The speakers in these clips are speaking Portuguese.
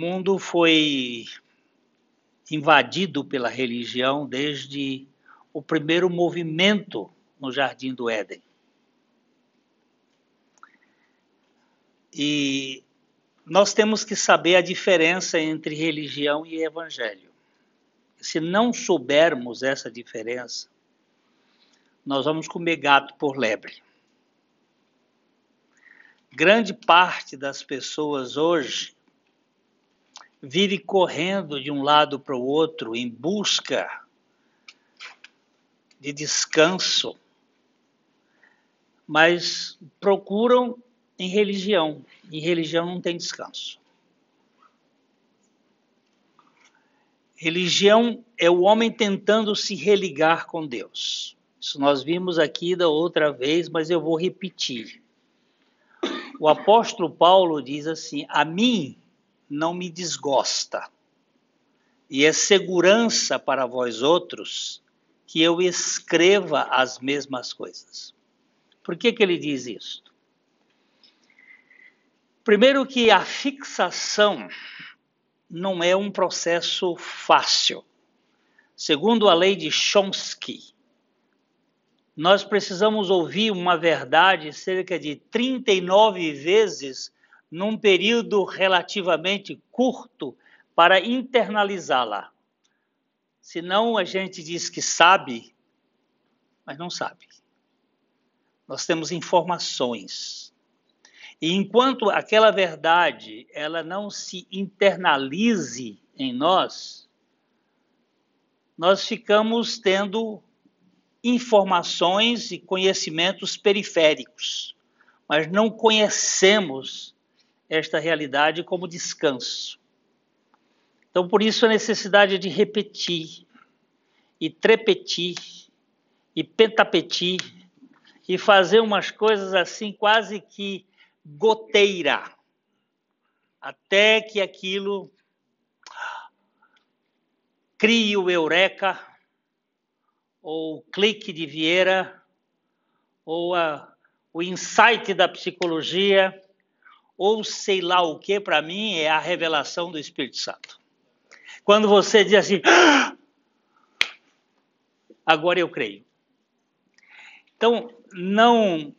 mundo foi invadido pela religião desde o primeiro movimento no Jardim do Éden. E nós temos que saber a diferença entre religião e evangelho. Se não soubermos essa diferença, nós vamos comer gato por lebre. Grande parte das pessoas hoje vive correndo de um lado para o outro em busca de descanso, mas procuram em religião. E religião não tem descanso. Religião é o homem tentando se religar com Deus. Isso nós vimos aqui da outra vez, mas eu vou repetir. O apóstolo Paulo diz assim: A mim não me desgosta, e é segurança para vós outros que eu escreva as mesmas coisas. Por que, que ele diz isso? Primeiro, que a fixação não é um processo fácil. Segundo a lei de Chomsky, nós precisamos ouvir uma verdade cerca de 39 vezes num período relativamente curto para internalizá-la. Senão a gente diz que sabe, mas não sabe. Nós temos informações. E enquanto aquela verdade ela não se internalize em nós, nós ficamos tendo informações e conhecimentos periféricos, mas não conhecemos esta realidade como descanso. Então, por isso, a necessidade de repetir, e trepetir, e pentapetir, e fazer umas coisas assim, quase que goteira, até que aquilo crie o eureka, ou o clique de Vieira, ou a, o insight da psicologia, ou sei lá o que, para mim, é a revelação do Espírito Santo. Quando você diz assim, ah! agora eu creio. Então, não,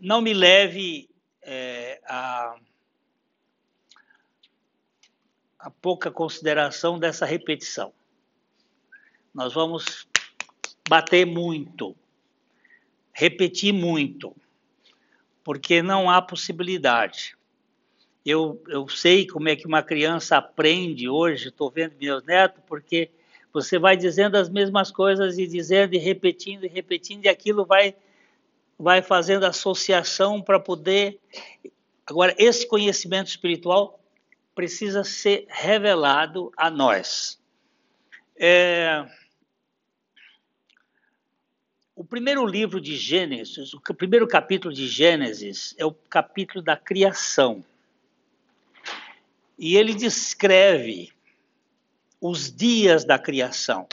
não me leve é, a, a pouca consideração dessa repetição. Nós vamos bater muito, repetir muito porque não há possibilidade. Eu, eu sei como é que uma criança aprende hoje, estou vendo meus netos, porque você vai dizendo as mesmas coisas e dizendo e repetindo e repetindo, e aquilo vai, vai fazendo associação para poder. Agora, esse conhecimento espiritual precisa ser revelado a nós. É, o primeiro livro de Gênesis, o primeiro capítulo de Gênesis é o capítulo da criação. E ele descreve os dias da criação.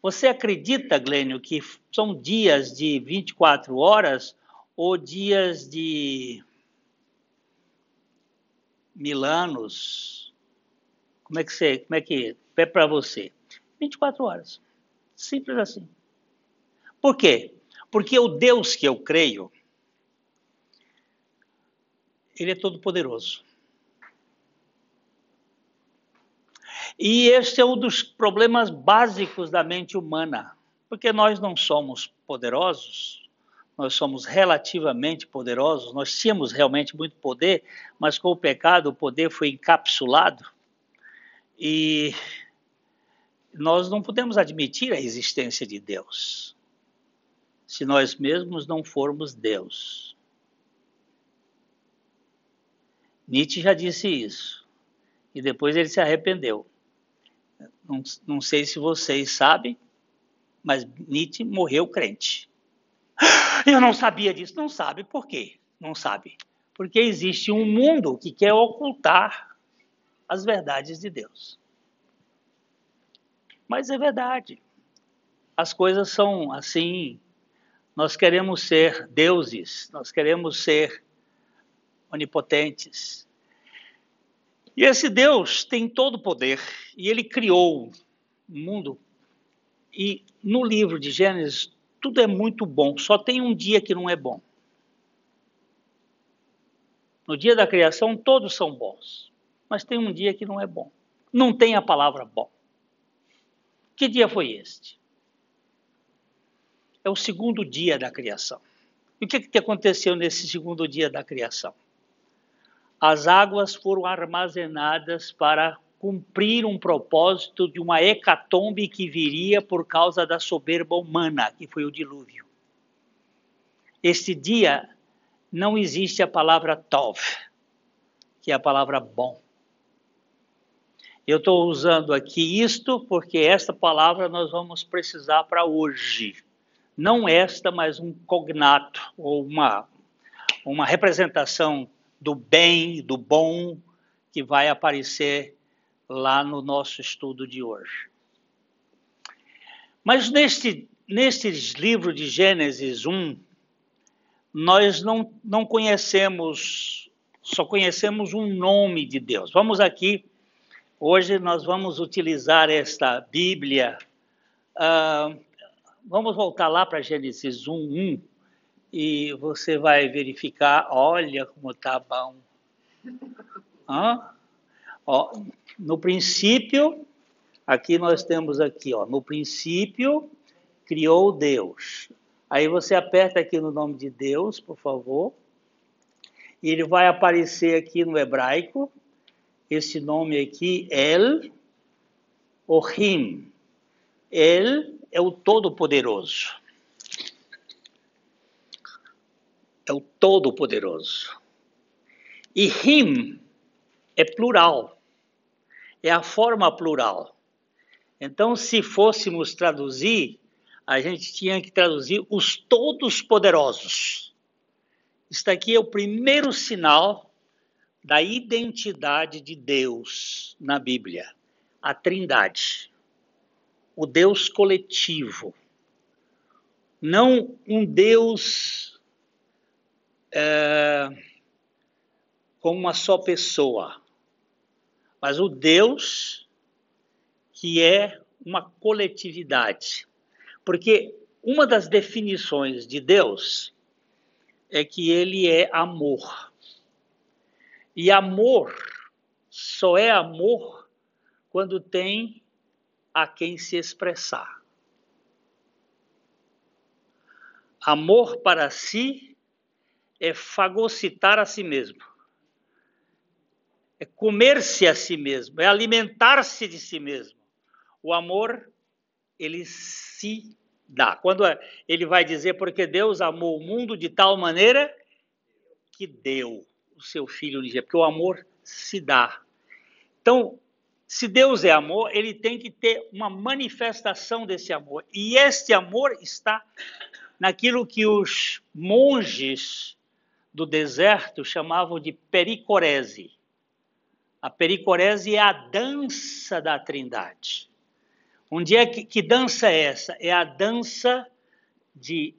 Você acredita, Glênio, que são dias de 24 horas ou dias de mil anos? Como é que você, como é que é para você? 24 horas. Simples assim. Por quê? Porque o Deus que eu creio, ele é todo poderoso. E este é um dos problemas básicos da mente humana, porque nós não somos poderosos, nós somos relativamente poderosos, nós tínhamos realmente muito poder, mas com o pecado o poder foi encapsulado e nós não podemos admitir a existência de Deus se nós mesmos não formos Deus. Nietzsche já disse isso. E depois ele se arrependeu. Não, não sei se vocês sabem, mas Nietzsche morreu crente. Eu não sabia disso. Não sabe por quê? Não sabe. Porque existe um mundo que quer ocultar as verdades de Deus. Mas é verdade. As coisas são assim nós queremos ser deuses, nós queremos ser onipotentes. E esse Deus tem todo o poder e ele criou o mundo. E no livro de Gênesis, tudo é muito bom, só tem um dia que não é bom. No dia da criação, todos são bons, mas tem um dia que não é bom. Não tem a palavra bom. Que dia foi este? É o segundo dia da criação. E o que, que aconteceu nesse segundo dia da criação? As águas foram armazenadas para cumprir um propósito de uma hecatombe que viria por causa da soberba humana, que foi o dilúvio. Este dia não existe a palavra tov, que é a palavra bom. Eu estou usando aqui isto porque esta palavra nós vamos precisar para hoje. Não esta, mas um cognato, ou uma, uma representação do bem, do bom, que vai aparecer lá no nosso estudo de hoje. Mas neste, neste livro de Gênesis 1, nós não, não conhecemos, só conhecemos um nome de Deus. Vamos aqui Hoje nós vamos utilizar esta Bíblia. Uh, vamos voltar lá para Gênesis 1, 1 e você vai verificar. Olha como está bom. Hã? Ó, no princípio, aqui nós temos aqui, ó, no princípio criou Deus. Aí você aperta aqui no nome de Deus, por favor. E ele vai aparecer aqui no hebraico, esse nome aqui, El Ohim. El é o Todo-Poderoso. É o Todo-Poderoso. E Him é plural. É a forma plural. Então, se fôssemos traduzir, a gente tinha que traduzir os todos poderosos. Isso aqui é o primeiro sinal da identidade de Deus na Bíblia, a Trindade, o Deus coletivo, não um Deus é, com uma só pessoa, mas o Deus que é uma coletividade. Porque uma das definições de Deus é que ele é amor. E amor só é amor quando tem a quem se expressar. Amor para si é fagocitar a si mesmo, é comer-se a si mesmo, é alimentar-se de si mesmo. O amor, ele se dá. Quando ele vai dizer, porque Deus amou o mundo de tal maneira que deu o seu filho unigênito, porque o amor se dá. Então, se Deus é amor, ele tem que ter uma manifestação desse amor. E este amor está naquilo que os monges do deserto chamavam de pericorese. A pericorese é a dança da Trindade. Onde é que, que dança é essa? É a dança de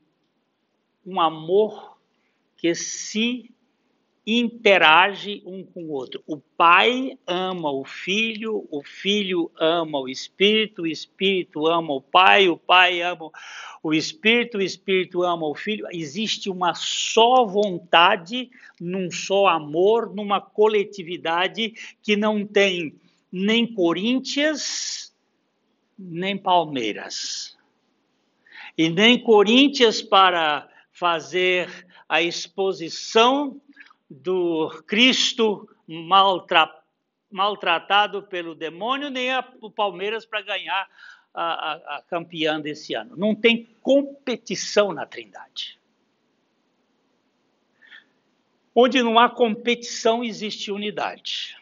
um amor que se interage um com o outro. O pai ama o filho, o filho ama o espírito, o espírito ama o pai, o pai ama o espírito, o espírito ama o filho. Existe uma só vontade, num só amor, numa coletividade que não tem nem Corinthians, nem Palmeiras. E nem Corinthians para fazer a exposição do Cristo maltra, maltratado pelo demônio, nem a, o Palmeiras para ganhar a, a, a campeã desse ano. Não tem competição na Trindade. Onde não há competição, existe unidade.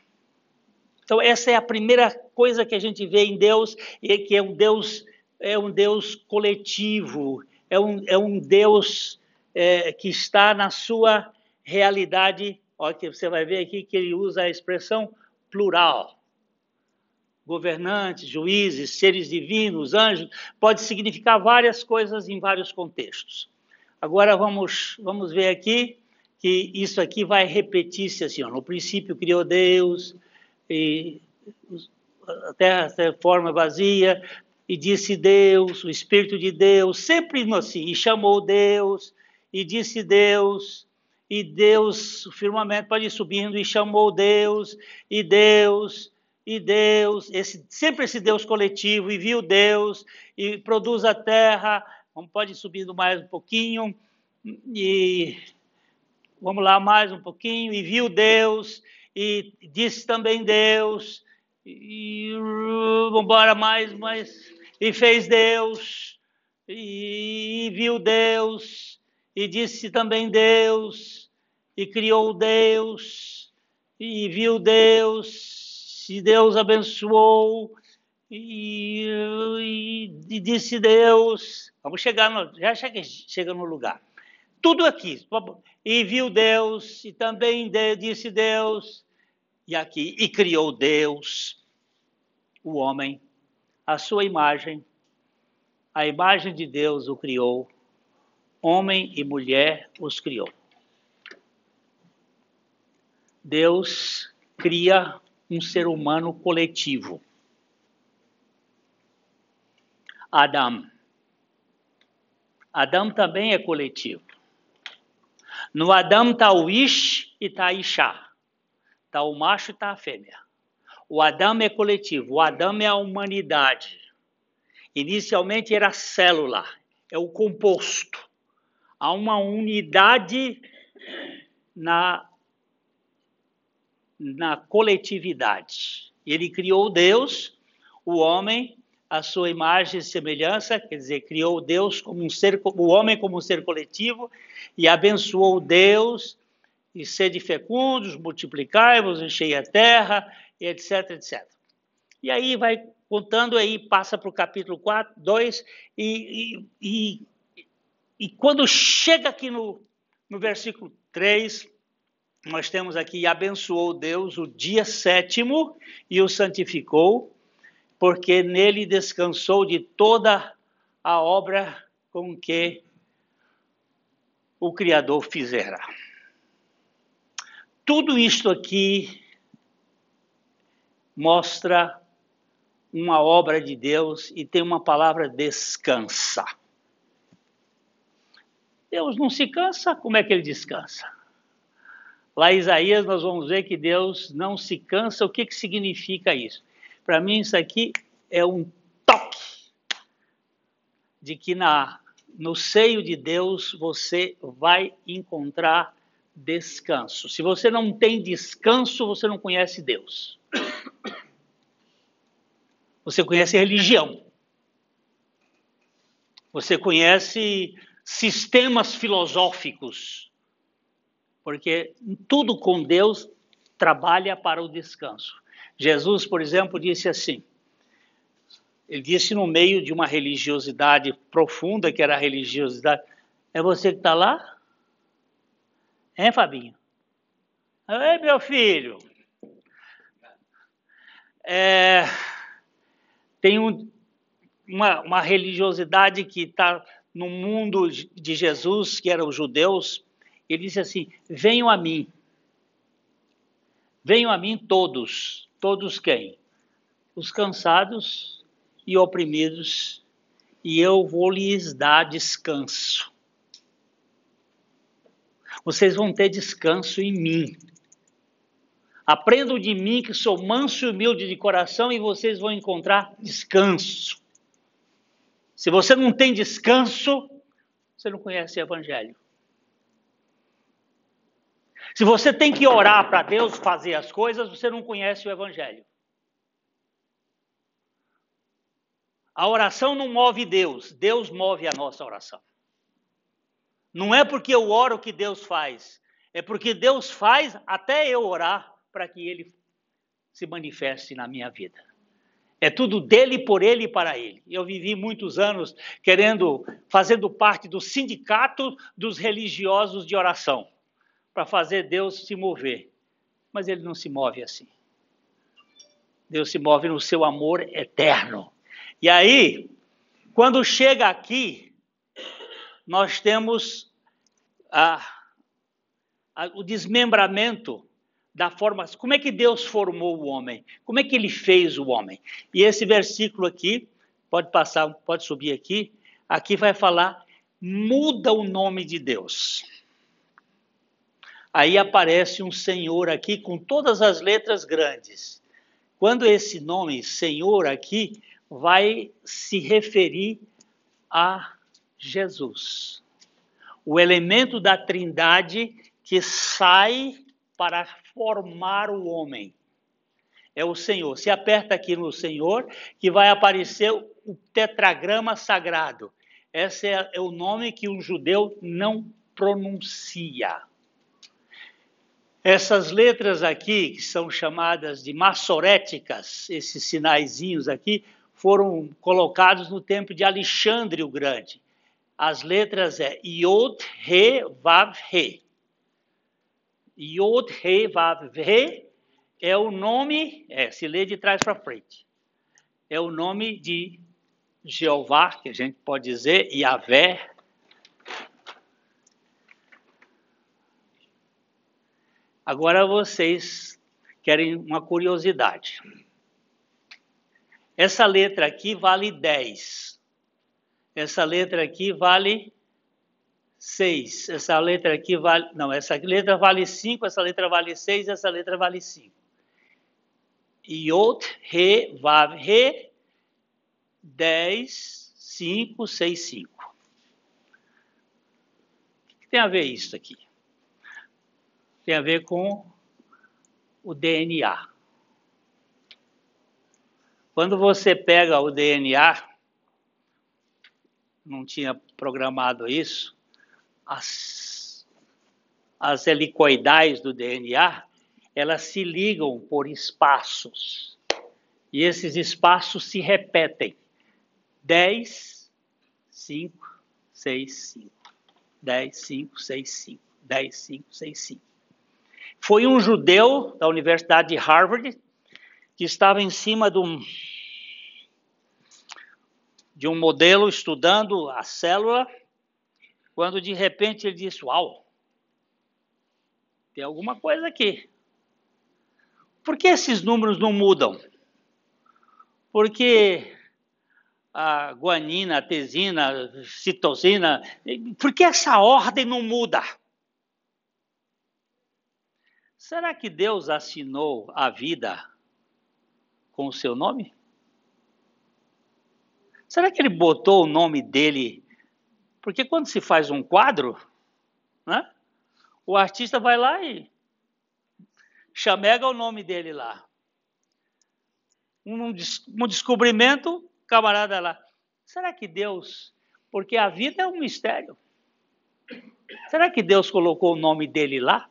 Então, essa é a primeira coisa que a gente vê em Deus, e que é um Deus, é um Deus coletivo, é um, é um Deus é, que está na sua realidade, olha que você vai ver aqui que ele usa a expressão plural. Governantes, juízes, seres divinos, anjos, pode significar várias coisas em vários contextos. Agora vamos, vamos ver aqui que isso aqui vai repetir-se assim, ó, no princípio criou Deus, e a terra se forma vazia, e disse Deus, o Espírito de Deus, sempre assim, e chamou Deus, e disse Deus, e Deus, o firmamento pode ir subindo, e chamou Deus, e Deus, e Deus, esse, sempre esse Deus coletivo, e viu Deus, e produz a terra, pode ir subindo mais um pouquinho, e vamos lá mais um pouquinho, e viu Deus, e disse também Deus, e vamos embora mais, mais, e fez Deus, e viu Deus, e disse também Deus, e criou Deus, e viu Deus, e Deus abençoou, e, e, e disse Deus, vamos chegar, no, já chega, chega no lugar. Tudo aqui, e viu Deus, e também disse Deus, e aqui, e criou Deus o homem, a sua imagem, a imagem de Deus o criou, homem e mulher os criou. Deus cria um ser humano coletivo. Adão. Adão também é coletivo. No Adão está o Ish e está a Ishá. Está o macho e está a fêmea. O Adão é coletivo, o Adão é a humanidade. Inicialmente era célula, é o composto há uma unidade na, na coletividade. Ele criou Deus, o homem, a sua imagem e semelhança, quer dizer, criou Deus como um ser, o homem como um ser coletivo e abençoou Deus e sede fecundos, multiplicai-vos, enchei a terra, etc, etc. E aí vai contando aí, passa para o capítulo 4, 2, e, e, e e quando chega aqui no, no versículo 3, nós temos aqui: abençoou Deus o dia sétimo e o santificou, porque nele descansou de toda a obra com que o Criador fizera. Tudo isto aqui mostra uma obra de Deus e tem uma palavra descansa. Deus não se cansa, como é que ele descansa? Lá em Isaías nós vamos ver que Deus não se cansa. O que, que significa isso? Para mim isso aqui é um toque de que na, no seio de Deus você vai encontrar descanso. Se você não tem descanso, você não conhece Deus. Você conhece religião. Você conhece sistemas filosóficos, porque tudo com Deus trabalha para o descanso. Jesus, por exemplo, disse assim: ele disse no meio de uma religiosidade profunda, que era a religiosidade. É você que está lá? Hein, Fabinho? Ei, meu filho. É, tem um, uma, uma religiosidade que está no mundo de Jesus, que eram os judeus, ele disse assim: Venham a mim. Venham a mim todos. Todos quem? Os cansados e oprimidos, e eu vou lhes dar descanso. Vocês vão ter descanso em mim. Aprendam de mim que sou manso e humilde de coração e vocês vão encontrar descanso. Se você não tem descanso, você não conhece o Evangelho. Se você tem que orar para Deus fazer as coisas, você não conhece o Evangelho. A oração não move Deus, Deus move a nossa oração. Não é porque eu oro que Deus faz, é porque Deus faz até eu orar para que Ele se manifeste na minha vida. É tudo dele, por ele e para ele. Eu vivi muitos anos querendo, fazendo parte do sindicato dos religiosos de oração, para fazer Deus se mover. Mas ele não se move assim. Deus se move no seu amor eterno. E aí, quando chega aqui, nós temos a, a, o desmembramento da forma, como é que Deus formou o homem? Como é que ele fez o homem? E esse versículo aqui, pode passar, pode subir aqui, aqui vai falar muda o nome de Deus. Aí aparece um Senhor aqui com todas as letras grandes. Quando esse nome Senhor aqui vai se referir a Jesus, o elemento da Trindade que sai para formar o homem. É o Senhor. Se aperta aqui no Senhor, que vai aparecer o tetragrama sagrado. Esse é, é o nome que um judeu não pronuncia. Essas letras aqui, que são chamadas de maçoréticas, esses sinaizinhos aqui, foram colocados no tempo de Alexandre o Grande. As letras é Yod, Re, Vav, Re. Yod, Re, Vav, Re é o nome, é, se lê de trás para frente, é o nome de Jeová, que a gente pode dizer, Yahvé. Agora vocês querem uma curiosidade. Essa letra aqui vale 10. Essa letra aqui vale 6. Essa letra aqui vale. Não, essa letra vale 5, essa letra vale 6, essa letra vale 5. Yot, Re, Vav, Re, 10, 5, 6, 5. O que tem a ver isso aqui? Tem a ver com o DNA. Quando você pega o DNA, não tinha programado isso, as, as helicoidais do DNA, elas se ligam por espaços. E esses espaços se repetem. 10, 5, 6, 5. 10, 5, 6, 5. 10, 5, 6, 5. Foi um judeu da Universidade de Harvard que estava em cima de um, de um modelo estudando a célula quando de repente ele disse: Uau, tem alguma coisa aqui. Por que esses números não mudam? Porque a guanina, a tesina, a citosina, por que essa ordem não muda? Será que Deus assinou a vida com o seu nome? Será que ele botou o nome dele porque quando se faz um quadro, né, o artista vai lá e chamega o nome dele lá. Um, um descobrimento, camarada lá. Será que Deus. Porque a vida é um mistério. Será que Deus colocou o nome dele lá?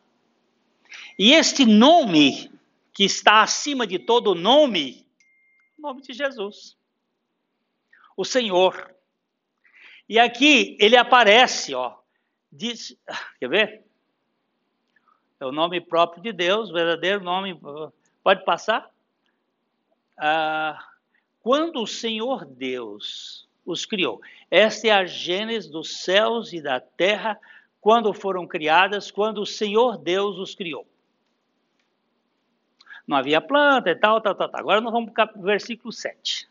E este nome, que está acima de todo nome, o nome de Jesus. O Senhor. E aqui ele aparece, ó. Diz, quer ver? É o nome próprio de Deus, verdadeiro nome. Pode passar? Ah, quando o Senhor Deus os criou. Esta é a gênese dos céus e da terra, quando foram criadas, quando o Senhor Deus os criou. Não havia planta e tal, tal, tal. tal. Agora nós vamos para o versículo 7.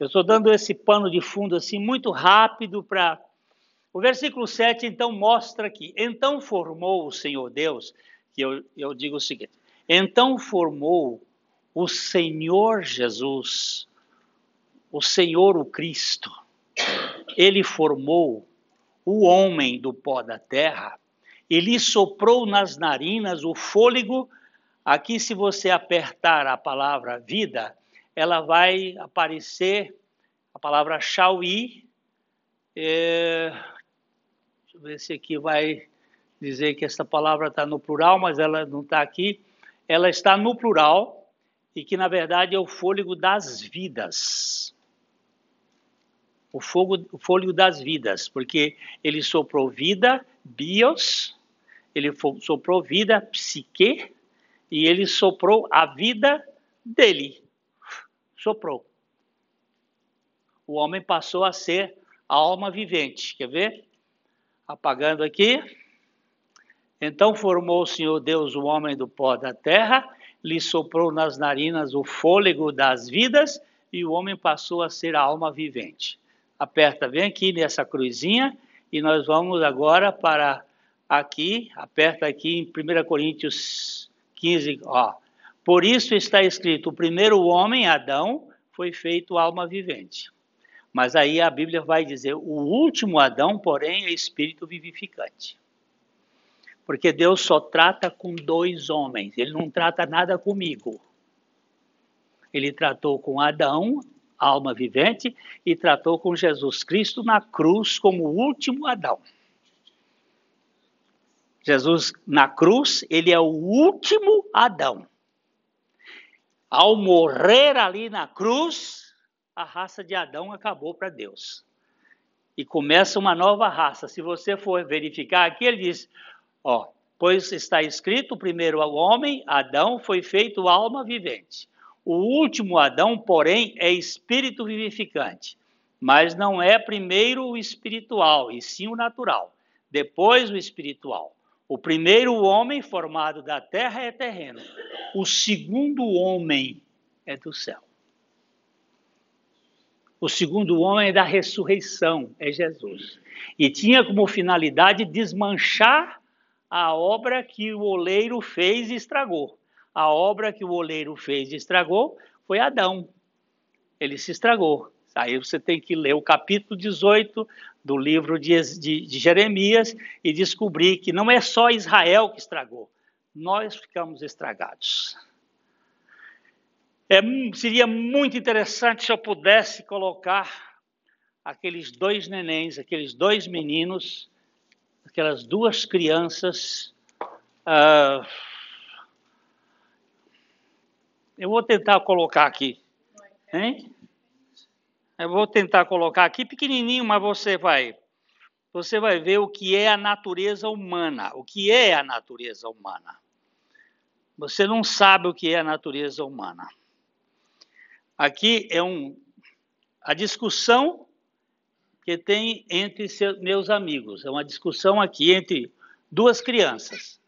Eu estou dando esse pano de fundo assim muito rápido para. O versículo 7 então mostra que então formou o Senhor Deus, que eu, eu digo o seguinte: então formou o Senhor Jesus, o Senhor o Cristo, ele formou o homem do pó da terra, ele soprou nas narinas o fôlego. Aqui, se você apertar a palavra vida, ela vai aparecer a palavra Shauí. É, deixa eu ver se aqui vai dizer que essa palavra está no plural, mas ela não está aqui. Ela está no plural e que, na verdade, é o fôlego das vidas. O, fogo, o fôlego das vidas, porque ele soprou vida, bios, ele soprou vida, psique, e ele soprou a vida dele, soprou. O homem passou a ser a alma vivente. Quer ver? Apagando aqui. Então formou o Senhor Deus o homem do pó da terra, lhe soprou nas narinas o fôlego das vidas e o homem passou a ser a alma vivente. Aperta bem aqui nessa cruzinha e nós vamos agora para aqui, aperta aqui em 1 Coríntios 15, ó. Por isso está escrito: o primeiro homem, Adão, foi feito alma vivente. Mas aí a Bíblia vai dizer: o último Adão, porém, é espírito vivificante. Porque Deus só trata com dois homens, ele não trata nada comigo. Ele tratou com Adão, alma vivente, e tratou com Jesus Cristo na cruz como o último Adão. Jesus na cruz, ele é o último Adão. Ao morrer ali na cruz, a raça de Adão acabou para Deus. E começa uma nova raça. Se você for verificar aqui, ele diz: Ó, pois está escrito: primeiro homem, Adão, foi feito alma vivente. O último Adão, porém, é espírito vivificante. Mas não é primeiro o espiritual, e sim o natural. Depois o espiritual. O primeiro homem formado da terra é terreno. O segundo homem é do céu. O segundo homem é da ressurreição, é Jesus. E tinha como finalidade desmanchar a obra que o oleiro fez e estragou. A obra que o oleiro fez e estragou foi Adão. Ele se estragou. Aí você tem que ler o capítulo 18 do livro de, de, de, Jeremias e descobrir que não é só Israel que estragou, nós ficamos estragados. É, seria muito interessante se eu pudesse colocar aqueles dois nenéns, aqueles dois meninos, aquelas duas crianças. Uh, eu vou tentar colocar aqui. Hein? Eu vou tentar colocar aqui pequenininho, mas você vai você vai ver o que é a natureza humana. O que é a natureza humana? Você não sabe o que é a natureza humana. Aqui é um, a discussão que tem entre seus, meus amigos. É uma discussão aqui entre duas crianças.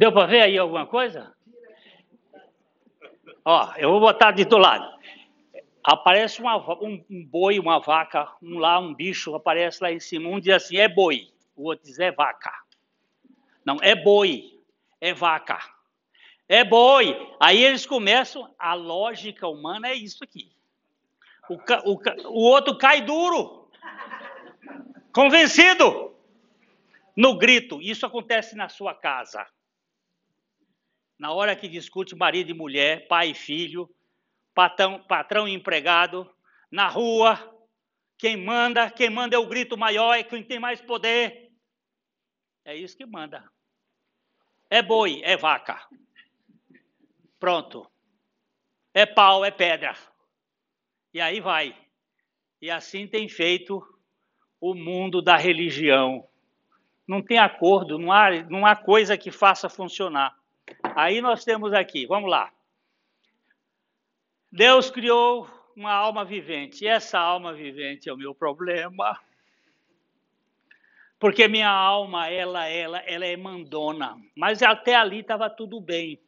Deu para ver aí alguma coisa? Ó, eu vou botar de do lado. Aparece uma, um, um, boi, uma vaca, um lá, um bicho, aparece lá em cima. Um diz assim, é boi. O outro diz, é vaca. Não, é boi, é vaca. É boi. Aí eles começam, a lógica humana é isso aqui. O, o, o outro cai duro. Convencido. No grito. Isso acontece na sua casa na hora que discute marido e mulher, pai e filho, patrão, patrão e empregado, na rua, quem manda, quem manda é o grito maior, é quem tem mais poder. É isso que manda. É boi, é vaca. Pronto. É pau, é pedra. E aí vai. E assim tem feito o mundo da religião. Não tem acordo, não há, não há coisa que faça funcionar. Aí nós temos aqui, vamos lá. Deus criou uma alma vivente. E essa alma vivente é o meu problema. Porque minha alma, ela, ela, ela é mandona. Mas até ali estava tudo bem.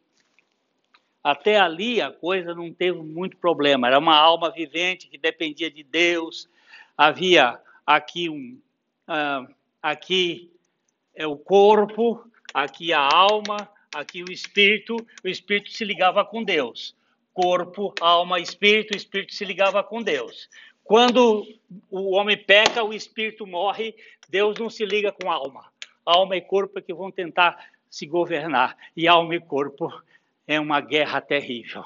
Até ali a coisa não teve muito problema. Era uma alma vivente que dependia de Deus. Havia aqui um, uh, aqui é o corpo, aqui a alma, Aqui o espírito, o espírito se ligava com Deus. Corpo, alma, espírito, o espírito se ligava com Deus. Quando o homem peca, o espírito morre, Deus não se liga com alma. Alma e corpo é que vão tentar se governar. E alma e corpo é uma guerra terrível.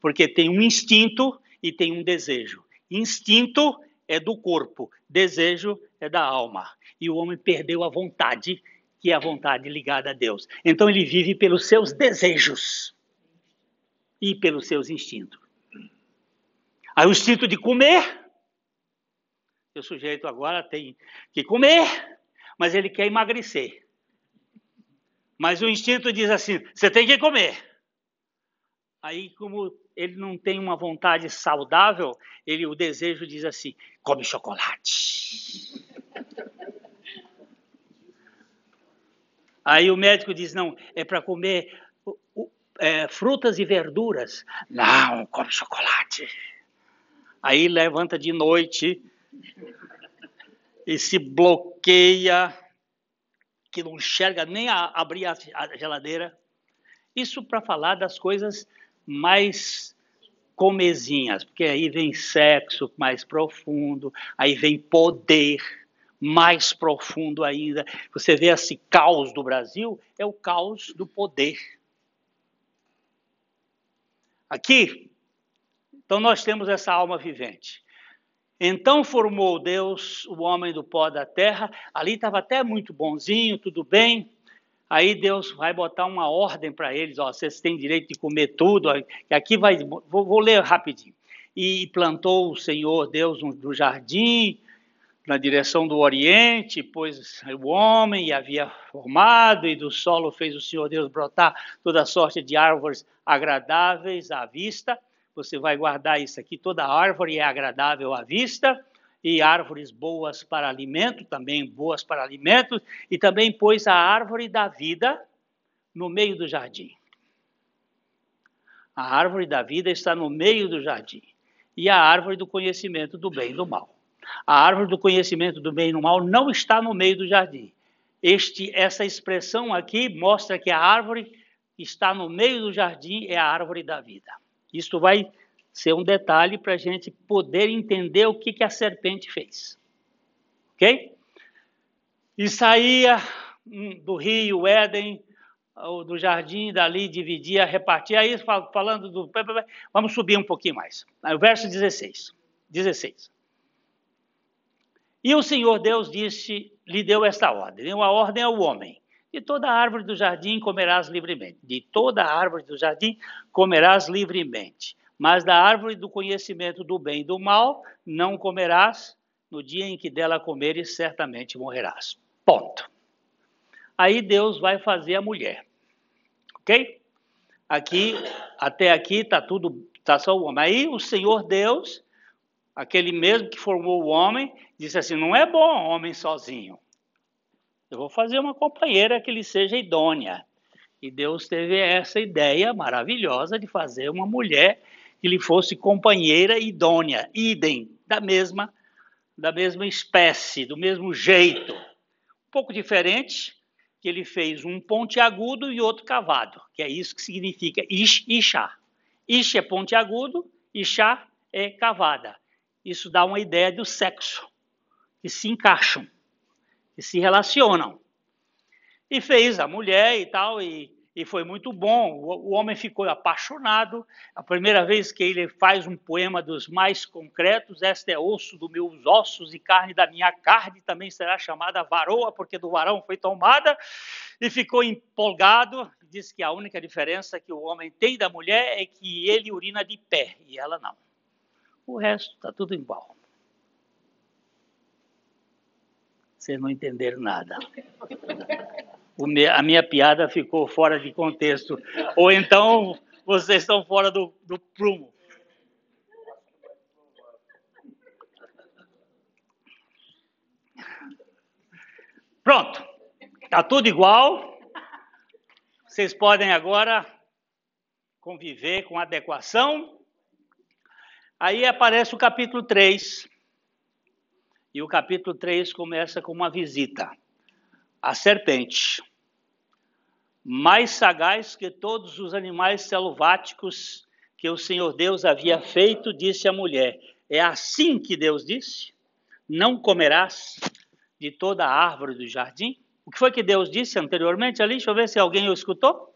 Porque tem um instinto e tem um desejo. Instinto é do corpo, desejo é da alma. E o homem perdeu a vontade que é a vontade ligada a Deus. Então ele vive pelos seus desejos e pelos seus instintos. Aí o instinto de comer, o sujeito agora tem que comer, mas ele quer emagrecer. Mas o instinto diz assim: você tem que comer. Aí, como ele não tem uma vontade saudável, ele o desejo diz assim: come chocolate. Aí o médico diz: não, é para comer é, frutas e verduras. Não, come chocolate. Aí levanta de noite e se bloqueia, que não enxerga nem a, abrir a, a geladeira. Isso para falar das coisas mais comezinhas, porque aí vem sexo mais profundo, aí vem poder mais profundo ainda. Você vê esse caos do Brasil, é o caos do poder. Aqui, então nós temos essa alma vivente. Então formou Deus o homem do pó da terra. Ali estava até muito bonzinho, tudo bem. Aí Deus vai botar uma ordem para eles, ó, vocês têm direito de comer tudo. Aqui vai, vou, vou ler rapidinho. E plantou o Senhor Deus no jardim, na direção do Oriente, pois o homem havia formado, e do solo fez o Senhor Deus brotar toda sorte de árvores agradáveis à vista. Você vai guardar isso aqui, toda árvore é agradável à vista, e árvores boas para alimento, também boas para alimento, e também pôs a árvore da vida no meio do jardim. A árvore da vida está no meio do jardim, e a árvore do conhecimento do bem e do mal. A árvore do conhecimento do bem e do mal não está no meio do jardim. Este, essa expressão aqui mostra que a árvore que está no meio do jardim é a árvore da vida. Isto vai ser um detalhe para a gente poder entender o que, que a serpente fez. Ok? E saía hum, do rio Éden, do jardim, dali dividia, repartia. Aí, falando do. Vamos subir um pouquinho mais. O verso 16. 16. E o Senhor Deus disse, lhe deu esta ordem: deu a ordem ao homem. De toda árvore do jardim comerás livremente. De toda árvore do jardim comerás livremente. Mas da árvore do conhecimento do bem e do mal não comerás, no dia em que dela comeres, certamente morrerás. Ponto. Aí Deus vai fazer a mulher. Ok? Aqui, até aqui está tudo, está só o homem. Aí o Senhor Deus, aquele mesmo que formou o homem, disse assim: não é bom homem sozinho. Eu vou fazer uma companheira que lhe seja idônea. E Deus teve essa ideia maravilhosa de fazer uma mulher que lhe fosse companheira idônea, idem, da mesma, da mesma espécie, do mesmo jeito. Um pouco diferente, que ele fez um pontiagudo e outro cavado, que é isso que significa ish e chá. Ish é pontiagudo e chá é cavada. Isso dá uma ideia do sexo, que se encaixam, que se relacionam. E fez a mulher e tal, e e foi muito bom. O, o, homem ficou apaixonado. A primeira vez que ele faz um poema dos mais concretos, esta é osso dos meus ossos e carne da minha carne, também será chamada varoa, porque do varão foi tomada, e ficou empolgado. Diz que a única diferença que o homem tem da mulher é que ele urina de pé e ela não. O resto está tudo igual. Vocês não entenderam nada a minha piada ficou fora de contexto. Ou então vocês estão fora do, do prumo. Pronto, está tudo igual. Vocês podem agora conviver com adequação. Aí aparece o capítulo 3. E o capítulo 3 começa com uma visita à serpente mais sagaz que todos os animais selváticos que o Senhor Deus havia feito, disse a mulher: É assim que Deus disse? Não comerás de toda a árvore do jardim? O que foi que Deus disse anteriormente ali? Deixa eu ver se alguém o escutou.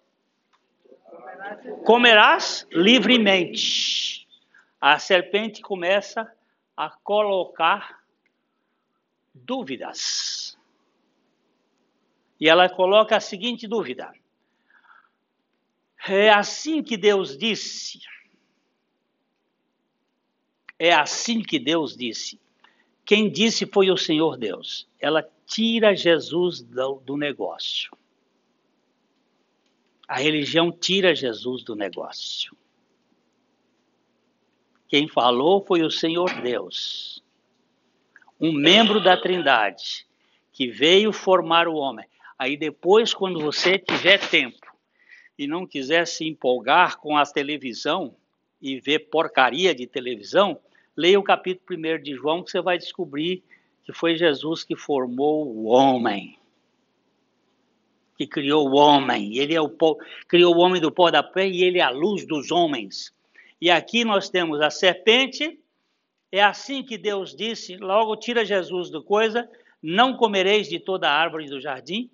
Comerás livremente. A serpente começa a colocar dúvidas. E ela coloca a seguinte dúvida: é assim que Deus disse. É assim que Deus disse. Quem disse foi o Senhor Deus. Ela tira Jesus do, do negócio. A religião tira Jesus do negócio. Quem falou foi o Senhor Deus, um membro da Trindade, que veio formar o homem. Aí depois, quando você tiver tempo e não quiser se empolgar com a televisão e ver porcaria de televisão, leia o capítulo 1 de João que você vai descobrir que foi Jesus que formou o homem. Que criou o homem. Ele é o pó, criou o homem do pó da pé e ele é a luz dos homens. E aqui nós temos a serpente. É assim que Deus disse, logo tira Jesus do coisa, não comereis de toda a árvore do jardim.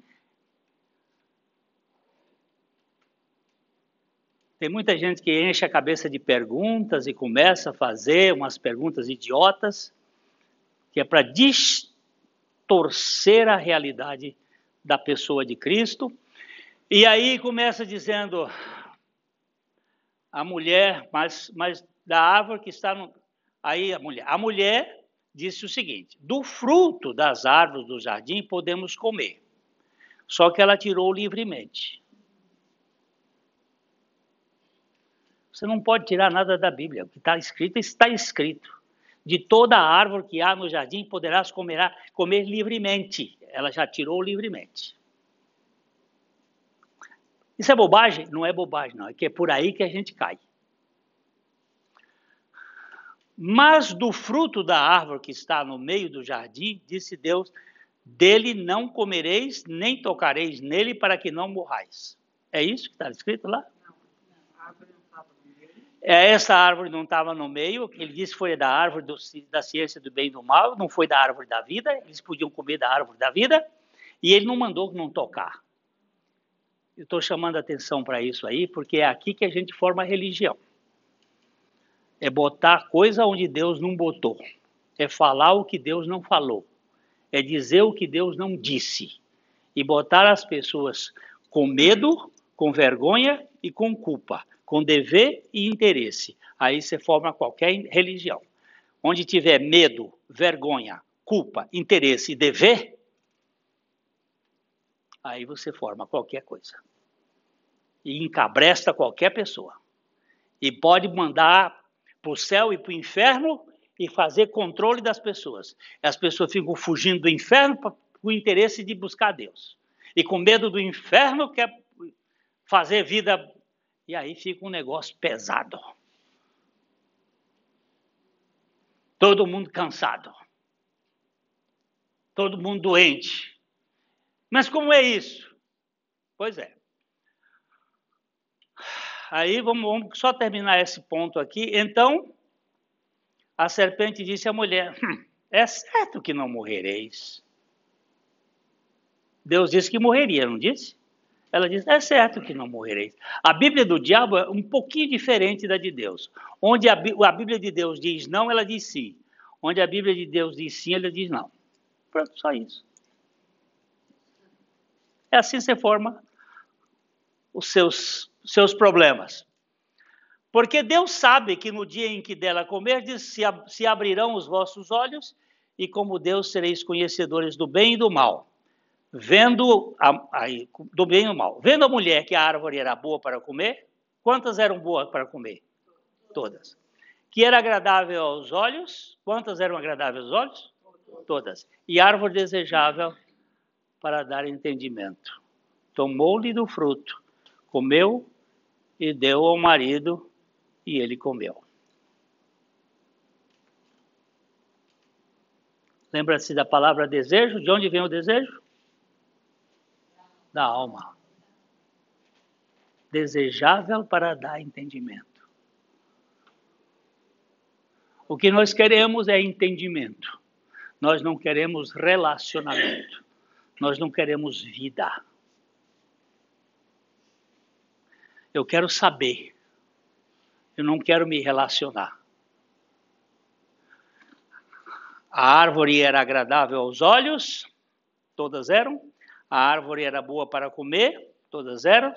Tem muita gente que enche a cabeça de perguntas e começa a fazer umas perguntas idiotas, que é para distorcer a realidade da pessoa de Cristo. E aí começa dizendo a mulher, mas, mas da árvore que está no. Aí a mulher. A mulher disse o seguinte: do fruto das árvores do jardim podemos comer. Só que ela tirou livremente. Você não pode tirar nada da Bíblia. O que está escrito, está escrito. De toda árvore que há no jardim poderás comer, comer livremente. Ela já tirou livremente. Isso é bobagem? Não é bobagem, não. É que é por aí que a gente cai. Mas do fruto da árvore que está no meio do jardim, disse Deus, dele não comereis, nem tocareis nele, para que não morrais. É isso que está escrito lá? É, essa árvore não estava no meio, ele disse que foi da árvore do, da ciência do bem e do mal, não foi da árvore da vida, eles podiam comer da árvore da vida, e ele não mandou não tocar. Estou chamando a atenção para isso aí, porque é aqui que a gente forma a religião. É botar coisa onde Deus não botou. É falar o que Deus não falou. É dizer o que Deus não disse. E botar as pessoas com medo, com vergonha e com culpa com dever e interesse. Aí você forma qualquer religião. Onde tiver medo, vergonha, culpa, interesse e dever, aí você forma qualquer coisa. E encabresta qualquer pessoa. E pode mandar para o céu e para o inferno e fazer controle das pessoas. As pessoas ficam fugindo do inferno para o interesse de buscar Deus. E com medo do inferno quer fazer vida e aí fica um negócio pesado. Todo mundo cansado. Todo mundo doente. Mas como é isso? Pois é. Aí vamos, vamos só terminar esse ponto aqui. Então, a serpente disse à mulher: hum, É certo que não morrereis. Deus disse que morreria, não disse? Ela diz: é certo que não morrereis. A Bíblia do diabo é um pouquinho diferente da de Deus. Onde a Bíblia de Deus diz não, ela diz sim. Onde a Bíblia de Deus diz sim, ela diz não. Pronto, só isso. É assim que você forma os seus, seus problemas. Porque Deus sabe que no dia em que dela comer, diz, se, se abrirão os vossos olhos, e como Deus sereis conhecedores do bem e do mal vendo a, a, do bem e do mal, vendo a mulher que a árvore era boa para comer, quantas eram boas para comer? Todas. Que era agradável aos olhos, quantas eram agradáveis aos olhos? Todas. E árvore desejável para dar entendimento. Tomou-lhe do fruto, comeu e deu ao marido, e ele comeu. Lembra-se da palavra desejo? De onde vem o desejo? da alma, desejável para dar entendimento. O que nós queremos é entendimento. Nós não queremos relacionamento. Nós não queremos vida. Eu quero saber. Eu não quero me relacionar. A árvore era agradável aos olhos, todas eram, a árvore era boa para comer, todas eram,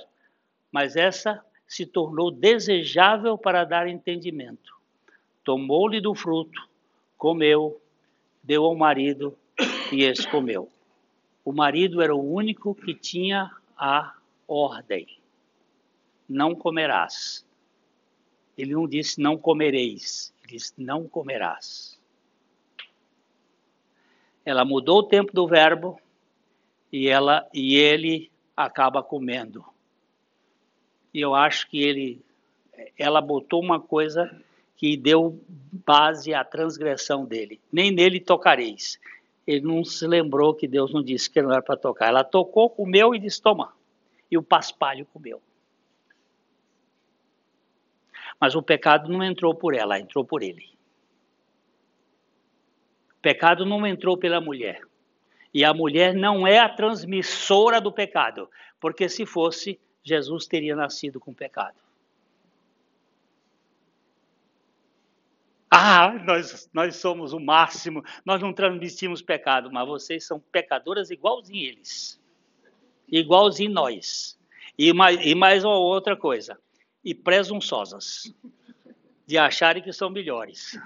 mas essa se tornou desejável para dar entendimento. Tomou-lhe do fruto, comeu deu ao marido e esse comeu. O marido era o único que tinha a ordem: não comerás. Ele não disse não comereis, ele disse não comerás. Ela mudou o tempo do verbo e ela e ele acaba comendo. E eu acho que ele ela botou uma coisa que deu base à transgressão dele. Nem nele tocareis. Ele não se lembrou que Deus não disse que não era para tocar. Ela tocou, comeu e disse: toma. E o paspalho comeu. Mas o pecado não entrou por ela, entrou por ele. O pecado não entrou pela mulher. E a mulher não é a transmissora do pecado, porque se fosse, Jesus teria nascido com pecado. Ah, nós, nós somos o máximo, nós não transmitimos pecado, mas vocês são pecadoras igualzinho eles. Igualzinho nós. E mais, e mais uma outra coisa. E presunçosas. De acharem que são melhores.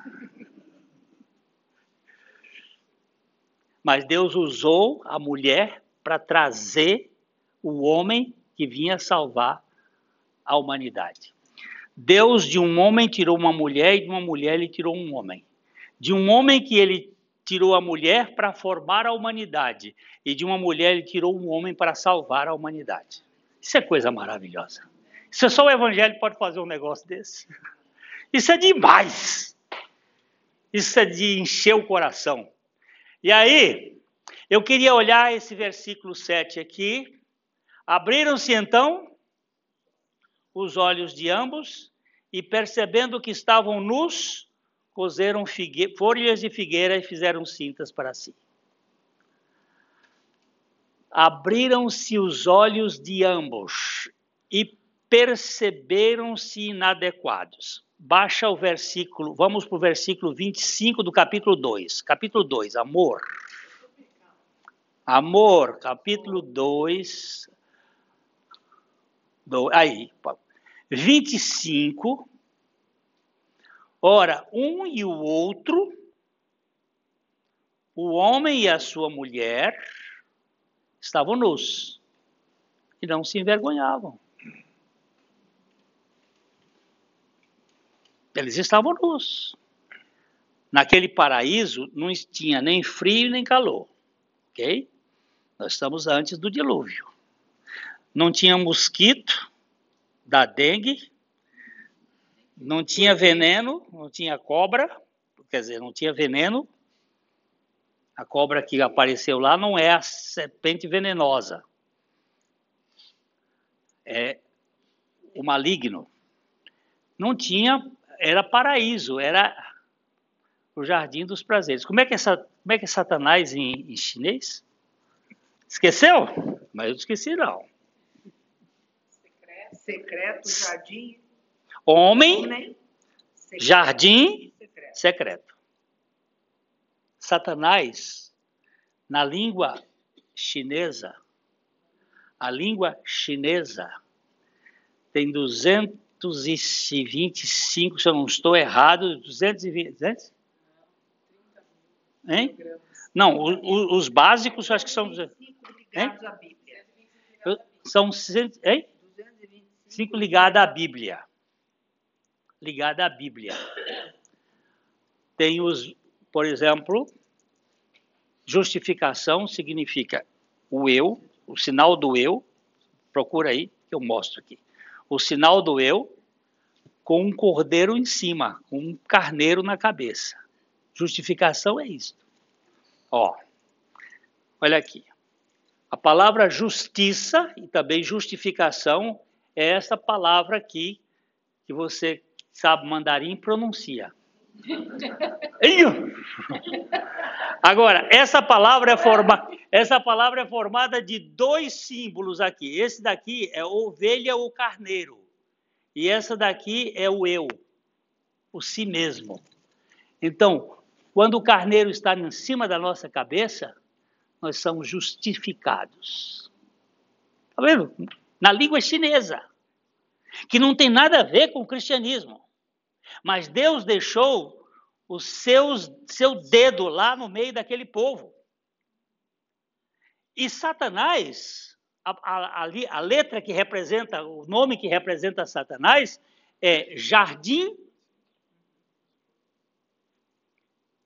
Mas Deus usou a mulher para trazer o homem que vinha salvar a humanidade. Deus de um homem tirou uma mulher e de uma mulher ele tirou um homem. De um homem que ele tirou a mulher para formar a humanidade e de uma mulher ele tirou um homem para salvar a humanidade. Isso é coisa maravilhosa. É só o evangelho pode fazer um negócio desse. Isso é demais. Isso é de encher o coração. E aí, eu queria olhar esse versículo 7 aqui. Abriram-se então os olhos de ambos e, percebendo que estavam nus, cozeram folhas de figueira e fizeram cintas para si. Abriram-se os olhos de ambos e perceberam-se inadequados. Baixa o versículo, vamos para o versículo 25 do capítulo 2. Capítulo 2, amor. Amor, capítulo 2. Do, aí, 25. Ora, um e o outro, o homem e a sua mulher, estavam nus e não se envergonhavam. Eles estavam nus. Naquele paraíso não tinha nem frio nem calor, ok? Nós estamos antes do dilúvio. Não tinha mosquito, da dengue, não tinha veneno, não tinha cobra, quer dizer, não tinha veneno. A cobra que apareceu lá não é a serpente venenosa, é o maligno. Não tinha, era paraíso, era o jardim dos prazeres. Como é que é, como é, que é Satanás em, em chinês? Esqueceu? Mas eu esqueci não secreto, jardim. Homem, homem secreto. jardim, secreto. secreto. Satanás, na língua chinesa, a língua chinesa tem 225, se eu não estou errado, 220, 200? Hein? Não, o, os básicos acho que são... Hein? São, hein? Cinco ligada à Bíblia. Ligada à Bíblia. Tem os, por exemplo, justificação significa o eu, o sinal do eu, procura aí, que eu mostro aqui. O sinal do eu com um cordeiro em cima, com um carneiro na cabeça. Justificação é isso. Ó, olha aqui. A palavra justiça e também justificação é essa palavra aqui que você sabe mandarim pronuncia. Agora, essa palavra é forma, essa palavra é formada de dois símbolos aqui. Esse daqui é ovelha ou carneiro. E essa daqui é o eu, o si mesmo. Então, quando o carneiro está em cima da nossa cabeça, nós somos justificados. Está vendo? na língua chinesa, que não tem nada a ver com o cristianismo. Mas Deus deixou o seus, seu dedo lá no meio daquele povo. E Satanás, a, a, a, letra que representa, o nome que representa Satanás é jardim,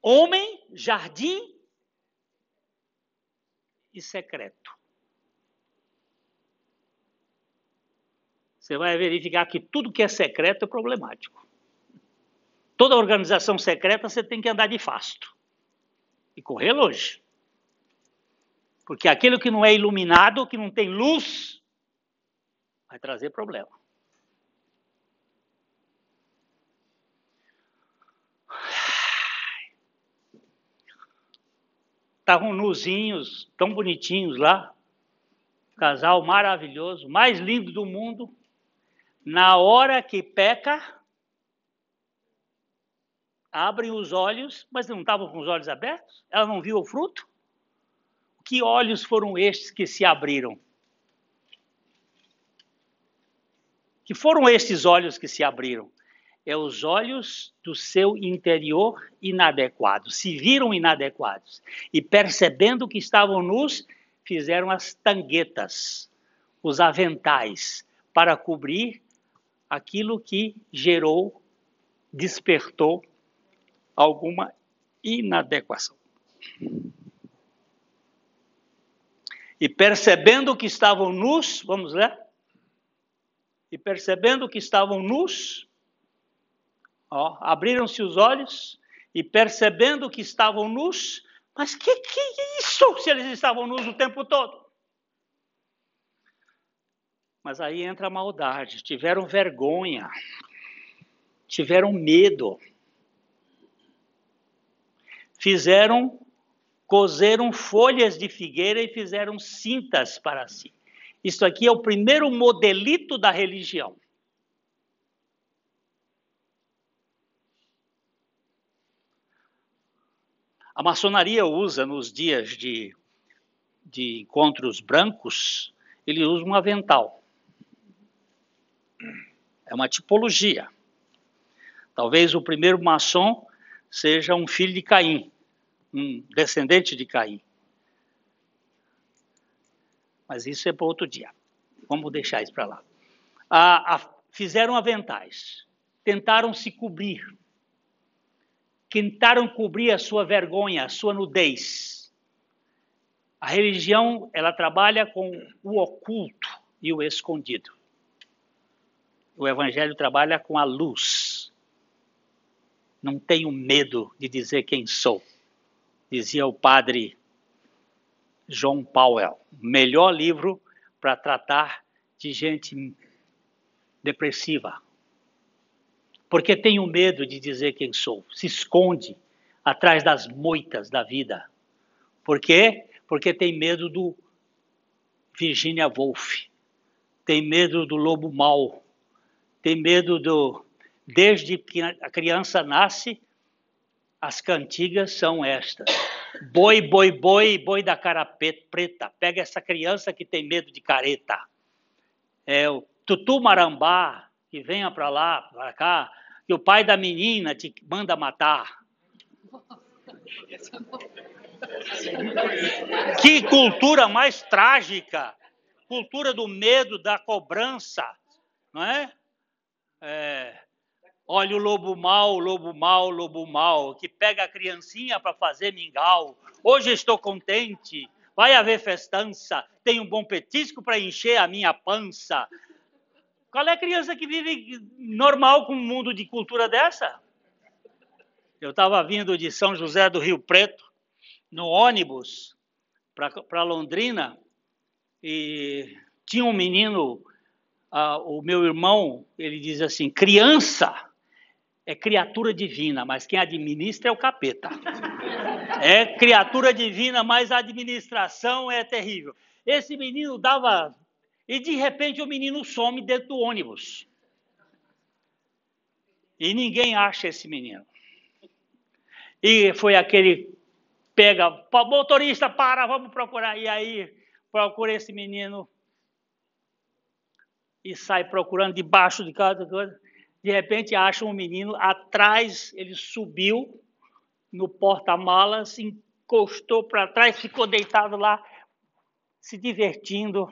homem, jardim e secreto. Você vai verificar que tudo que é secreto é problemático. Toda organização secreta você tem que andar de fasto e correr longe. Porque aquilo que não é iluminado, que não tem luz, vai trazer problema. Estavam nuzinhos, tão bonitinhos lá. Casal maravilhoso, mais lindo do mundo. Na hora que peca, abrem os olhos, mas não estavam com os olhos abertos? Ela não viu o fruto? Que olhos foram estes que se abriram? Que foram estes olhos que se abriram? É os olhos do seu interior inadequado. Se viram inadequados e percebendo que estavam nus, fizeram as tanguetas, os aventais, para cobrir aquilo que gerou, despertou alguma inadequação. E percebendo que estavam nus, vamos ler? E percebendo que estavam nus, abriram-se os olhos e percebendo que estavam nus, mas que que é isso se eles estavam nus o tempo todo? Mas aí entra a maldade, tiveram vergonha, tiveram medo fizeram, cozeram folhas de figueira e fizeram cintas para si. Isso aqui é o primeiro modelito da religião. A maçonaria usa nos dias de, de encontros brancos, ele usa um avental. É uma tipologia. Talvez o primeiro maçom seja um filho de Caim, um descendente de Caim. Mas isso é para outro dia. Vamos deixar isso para lá. A, a, fizeram aventais, tentaram se cobrir, tentaram cobrir a sua vergonha, a sua nudez. A religião, ela trabalha com o oculto e o escondido. O evangelho trabalha com a luz não tenho medo de dizer quem sou, dizia o padre John Powell. Melhor livro para tratar de gente depressiva. Porque tenho medo de dizer quem sou. Se esconde atrás das moitas da vida. Por quê? Porque tem medo do Virginia Woolf. Tem medo do lobo mau. Tem medo do Desde que a criança nasce, as cantigas são estas. Boi, boi, boi, boi da cara preta. Pega essa criança que tem medo de careta. É o tutu marambá, que venha para lá, para cá, que o pai da menina te manda matar. Que cultura mais trágica! Cultura do medo, da cobrança, não é? é Olha o lobo mau, lobo mau, lobo mau, que pega a criancinha para fazer mingau. Hoje estou contente, vai haver festança, tenho um bom petisco para encher a minha pança. Qual é a criança que vive normal com um mundo de cultura dessa? Eu estava vindo de São José do Rio Preto, no ônibus, para Londrina, e tinha um menino, uh, o meu irmão, ele diz assim: criança é criatura divina, mas quem administra é o capeta. É criatura divina, mas a administração é terrível. Esse menino dava. E de repente o menino some dentro do ônibus. E ninguém acha esse menino. E foi aquele pega, motorista, para, vamos procurar. E aí procura esse menino e sai procurando debaixo de cada coisa de repente acham um menino atrás, ele subiu no porta-malas, encostou para trás, ficou deitado lá, se divertindo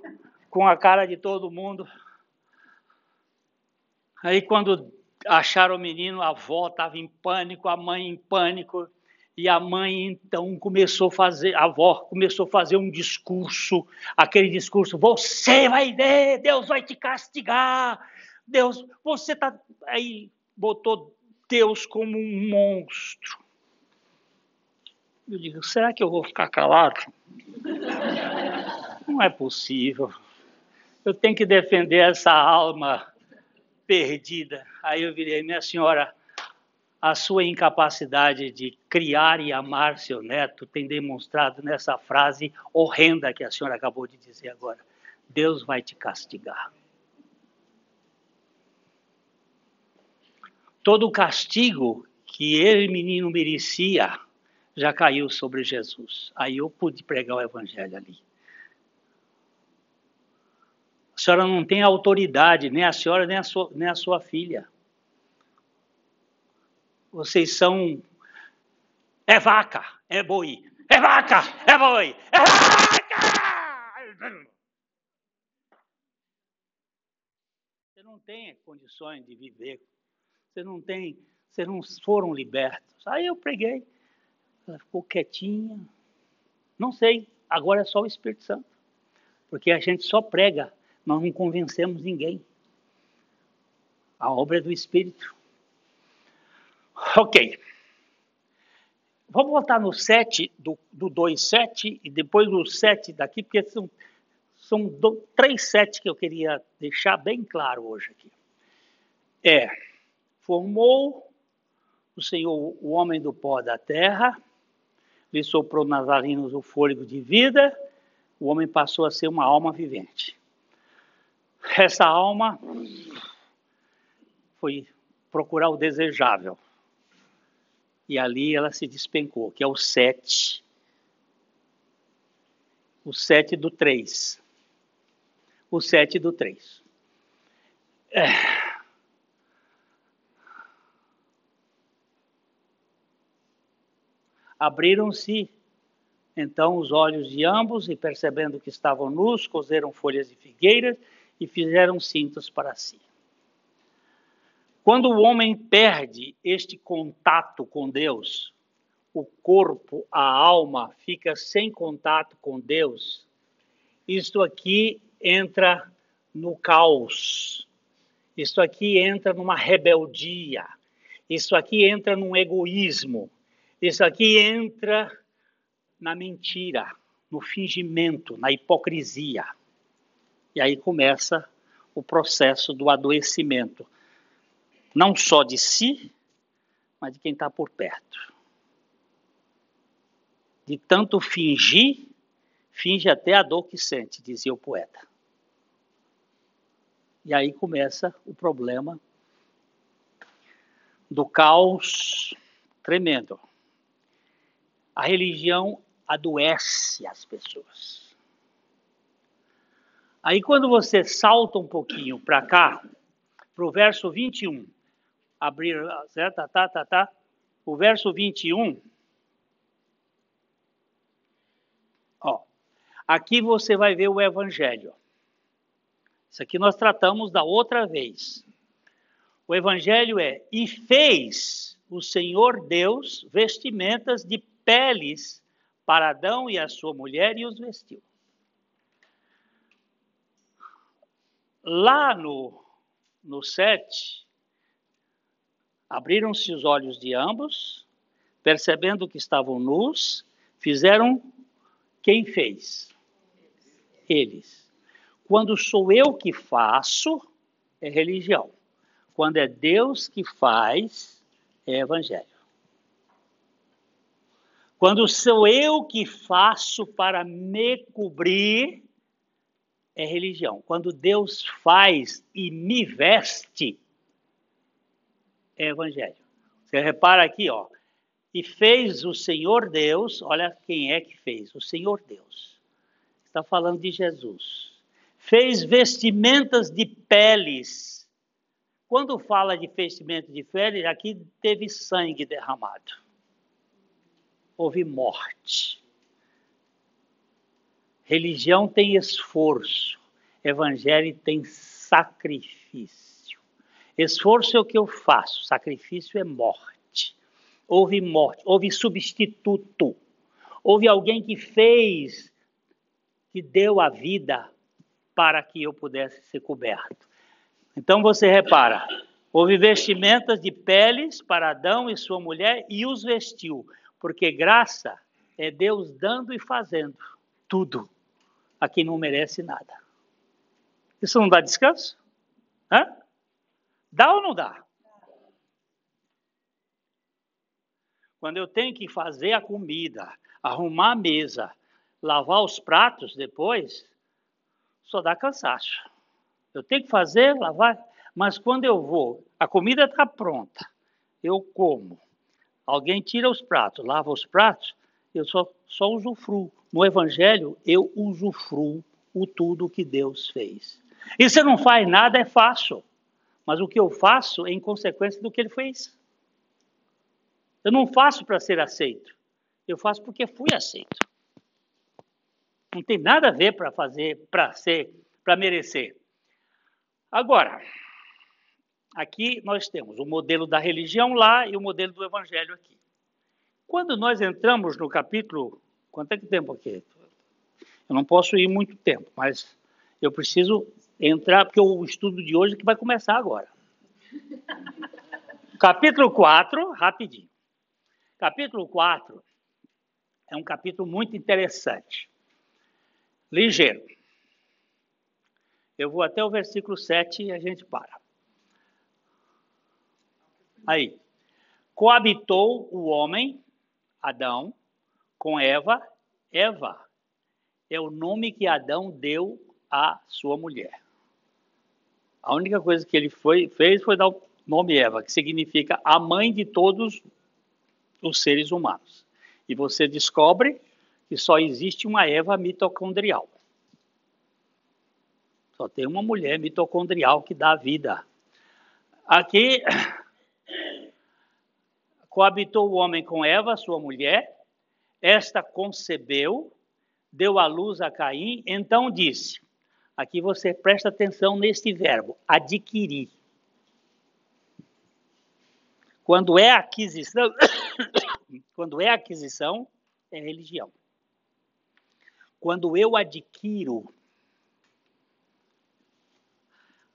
com a cara de todo mundo. Aí, quando acharam o menino, a avó estava em pânico, a mãe em pânico, e a mãe então começou a fazer, a avó começou a fazer um discurso, aquele discurso: você vai ver, Deus vai te castigar, Deus, você está. Aí botou Deus como um monstro. Eu digo: será que eu vou ficar calado? Não é possível. Eu tenho que defender essa alma perdida. Aí eu virei: minha senhora a sua incapacidade de criar e amar seu neto tem demonstrado nessa frase horrenda que a senhora acabou de dizer agora. Deus vai te castigar. Todo o castigo que ele, menino, merecia já caiu sobre Jesus. Aí eu pude pregar o evangelho ali. A senhora não tem autoridade, nem a senhora, nem a sua, nem a sua filha. Vocês são. É vaca, é boi. É vaca, é boi. É vaca! Você não tem condições de viver. Você não tem. Vocês não foram libertos. Aí eu preguei. Ela ficou quietinha. Não sei. Agora é só o Espírito Santo. Porque a gente só prega. Nós não convencemos ninguém. A obra é do Espírito. Ok. Vamos voltar no 7, do, do 2, 7, e depois do 7 daqui, porque são, são três sete que eu queria deixar bem claro hoje aqui. É, formou o Senhor o homem do pó da terra, lhe soprou nas narinas o fôlego de vida, o homem passou a ser uma alma vivente. Essa alma foi procurar o desejável e ali ela se despencou, que é o 7. O 7 do 3. O 7 do 3. É. Abriram-se então os olhos de ambos e, percebendo que estavam nus, cozeram folhas de figueiras e fizeram cintos para si. Quando o homem perde este contato com Deus, o corpo, a alma fica sem contato com Deus, isto aqui entra no caos. Isto aqui entra numa rebeldia. Isso aqui entra num egoísmo. Isso aqui entra na mentira, no fingimento, na hipocrisia. E aí começa o processo do adoecimento não só de si, mas de quem está por perto. De tanto fingir, finge até a dor que sente, dizia o poeta. E aí começa o problema do caos tremendo. A religião adoece as pessoas. Aí quando você salta um pouquinho para cá, para o verso 21, abrir, certo? Tá, tá, tá, tá. O verso 21. Ó, aqui você vai ver o evangelho. Isso aqui nós tratamos da outra vez. O evangelho é: e fez o Senhor Deus vestimentas de peles para Adão e a sua mulher e os vestiu. Lá no, no 7, Abriram-se os olhos de ambos, percebendo que estavam nus, fizeram quem fez? Eles. Quando sou eu que faço, é religião. Quando é Deus que faz, é evangelho. Quando sou eu que faço para me cobrir, é religião. Quando Deus faz e me veste, é evangelho. Você repara aqui, ó. E fez o Senhor Deus, olha quem é que fez, o Senhor Deus. Está falando de Jesus. Fez vestimentas de peles. Quando fala de vestimenta de peles, aqui teve sangue derramado. Houve morte. Religião tem esforço, evangelho tem sacrifício. Esforço é o que eu faço, sacrifício é morte. Houve morte, houve substituto. Houve alguém que fez, que deu a vida para que eu pudesse ser coberto. Então você repara, houve vestimentas de peles para Adão e sua mulher e os vestiu, porque graça é Deus dando e fazendo tudo a quem não merece nada. Isso não dá descanso? Hã? Dá ou não dá? Quando eu tenho que fazer a comida, arrumar a mesa, lavar os pratos depois, só dá cansaço. Eu tenho que fazer, lavar, mas quando eu vou, a comida está pronta, eu como. Alguém tira os pratos, lava os pratos, eu só, só usufruo. No Evangelho, eu usufruo o tudo que Deus fez. E se não faz nada, é fácil. Mas o que eu faço é em consequência do que ele fez. Eu não faço para ser aceito. Eu faço porque fui aceito. Não tem nada a ver para fazer, para ser, para merecer. Agora, aqui nós temos o modelo da religião lá e o modelo do evangelho aqui. Quando nós entramos no capítulo. Quanto é que tempo aqui? Eu não posso ir muito tempo, mas eu preciso entrar, porque o estudo de hoje é que vai começar agora. capítulo 4, rapidinho. Capítulo 4 é um capítulo muito interessante. Ligeiro. Eu vou até o versículo 7 e a gente para. Aí. Coabitou o homem Adão com Eva, Eva é o nome que Adão deu à sua mulher. A única coisa que ele foi, fez foi dar o nome Eva, que significa a mãe de todos os seres humanos. E você descobre que só existe uma Eva mitocondrial. Só tem uma mulher mitocondrial que dá vida. Aqui Coabitou o homem com Eva, sua mulher, esta concebeu, deu à luz a Caim, então disse: aqui você presta atenção neste verbo, adquirir. Quando é aquisição, quando é aquisição, é religião. Quando eu adquiro,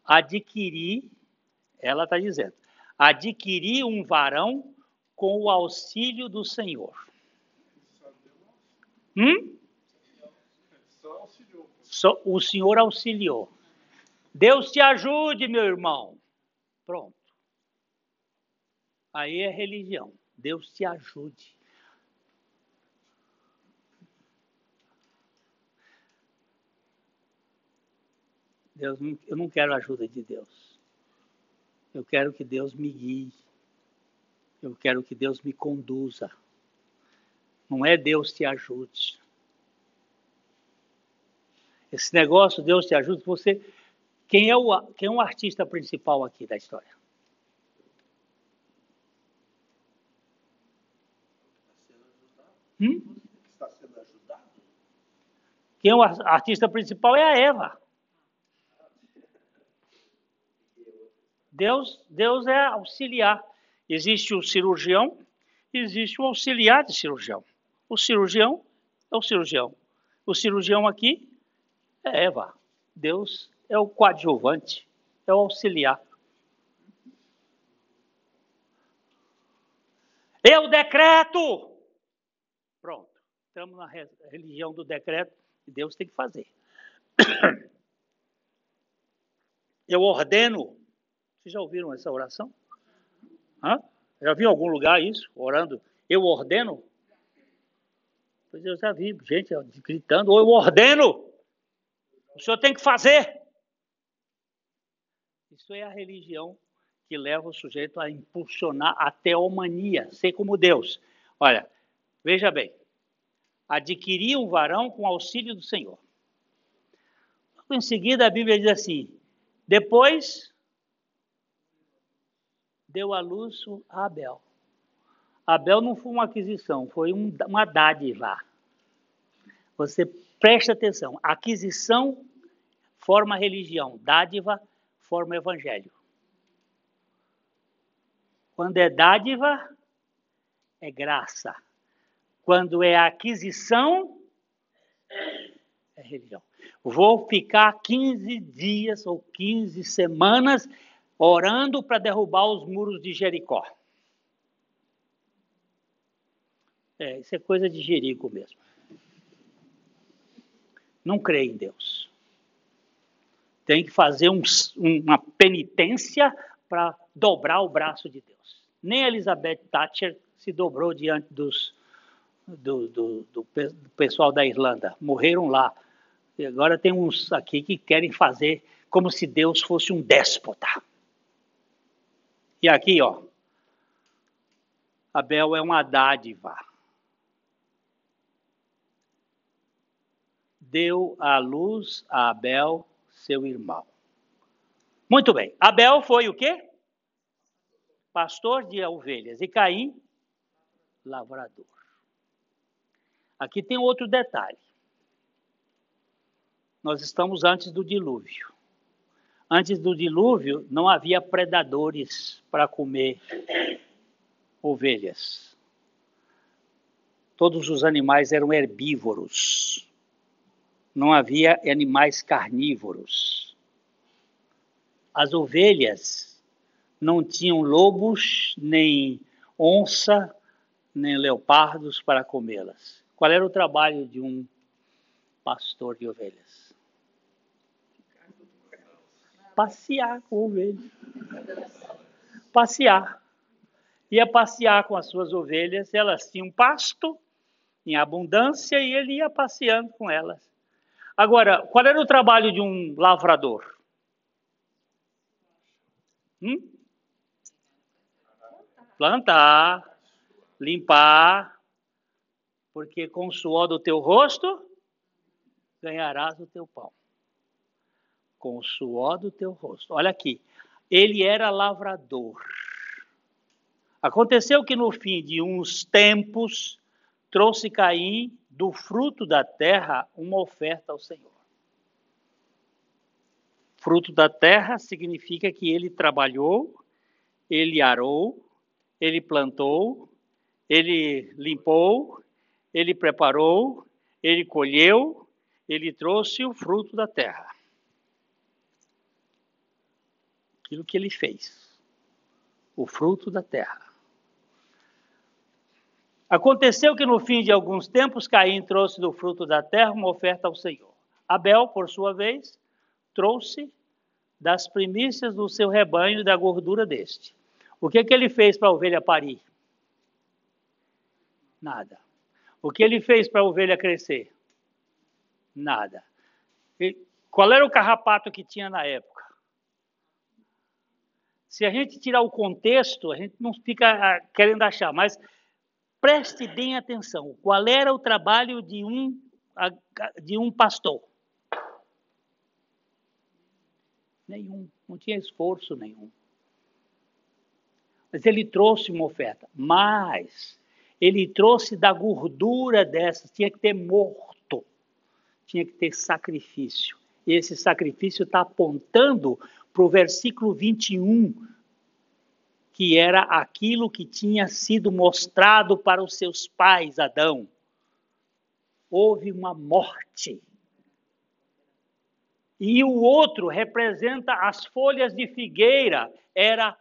adquirir, ela está dizendo, adquirir um varão com o auxílio do Senhor. Hum? Só o Senhor auxiliou. Deus te ajude, meu irmão. Pronto. Aí é religião. Deus te ajude. Deus, eu não quero a ajuda de Deus. Eu quero que Deus me guie. Eu quero que Deus me conduza. Não é Deus te ajude. Esse negócio, Deus te ajude, você. Quem é, o, quem é o artista principal aqui da história? Hum? Está sendo ajudado? Quem é o artista principal é a Eva. Deus, Deus é auxiliar. Existe o cirurgião, existe o auxiliar de cirurgião. O cirurgião é o cirurgião. O cirurgião aqui é Eva. Deus é o coadjuvante, é o auxiliar. Eu decreto! Pronto. Estamos na religião do decreto e Deus tem que fazer. Eu ordeno. Vocês já ouviram essa oração? Hã? Já viu em algum lugar isso? Orando, eu ordeno? Pois eu já vi gente gritando, eu ordeno! O senhor tem que fazer! Isso é a religião que leva o sujeito a impulsionar a teomania, ser como Deus. Olha, veja bem, adquirir um varão com auxílio do Senhor. Em seguida, a Bíblia diz assim: depois deu à luz a Abel. Abel não foi uma aquisição, foi um, uma dádiva. Você presta atenção. Aquisição forma religião, dádiva forma evangelho. Quando é dádiva, é graça. Quando é aquisição, é religião. Vou ficar 15 dias ou 15 semanas orando para derrubar os muros de Jericó. É, isso é coisa de Jerico mesmo. Não creio em Deus. Tem que fazer um, uma penitência para dobrar o braço de Deus. Nem Elizabeth Thatcher se dobrou diante dos, do, do, do, do pessoal da Irlanda. Morreram lá. E agora tem uns aqui que querem fazer como se Deus fosse um déspota. E aqui, ó, Abel é uma dádiva. Deu a luz a Abel, seu irmão. Muito bem. Abel foi o quê? Pastor de ovelhas. E Caim, lavrador. Aqui tem outro detalhe. Nós estamos antes do dilúvio. Antes do dilúvio, não havia predadores para comer ovelhas. Todos os animais eram herbívoros. Não havia animais carnívoros. As ovelhas não tinham lobos, nem onça, nem leopardos para comê-las. Qual era o trabalho de um pastor de ovelhas? Passear com ovelhas. Passear. Ia passear com as suas ovelhas, elas tinham pasto em abundância e ele ia passeando com elas. Agora, qual era o trabalho de um lavrador? Hum? Plantar, limpar, porque com o suor do teu rosto ganharás o teu pão. Com o suor do teu rosto. Olha aqui, ele era lavrador. Aconteceu que no fim de uns tempos trouxe Caim do fruto da terra uma oferta ao Senhor. Fruto da terra significa que ele trabalhou, ele arou, ele plantou, ele limpou, ele preparou, ele colheu, ele trouxe o fruto da terra. Aquilo que ele fez. O fruto da terra. Aconteceu que no fim de alguns tempos Caim trouxe do fruto da terra uma oferta ao Senhor. Abel, por sua vez, trouxe das primícias do seu rebanho e da gordura deste. O que, que ele fez para a ovelha parir? Nada. O que ele fez para a ovelha crescer? Nada. E qual era o carrapato que tinha na época? Se a gente tirar o contexto, a gente não fica ah, querendo achar, mas preste bem atenção. Qual era o trabalho de um, de um pastor? Nenhum. Não tinha esforço nenhum. Mas ele trouxe uma oferta. Mas ele trouxe da gordura dessas, tinha que ter morto, tinha que ter sacrifício. E esse sacrifício está apontando para o versículo 21, que era aquilo que tinha sido mostrado para os seus pais, Adão. Houve uma morte. E o outro representa as folhas de figueira, era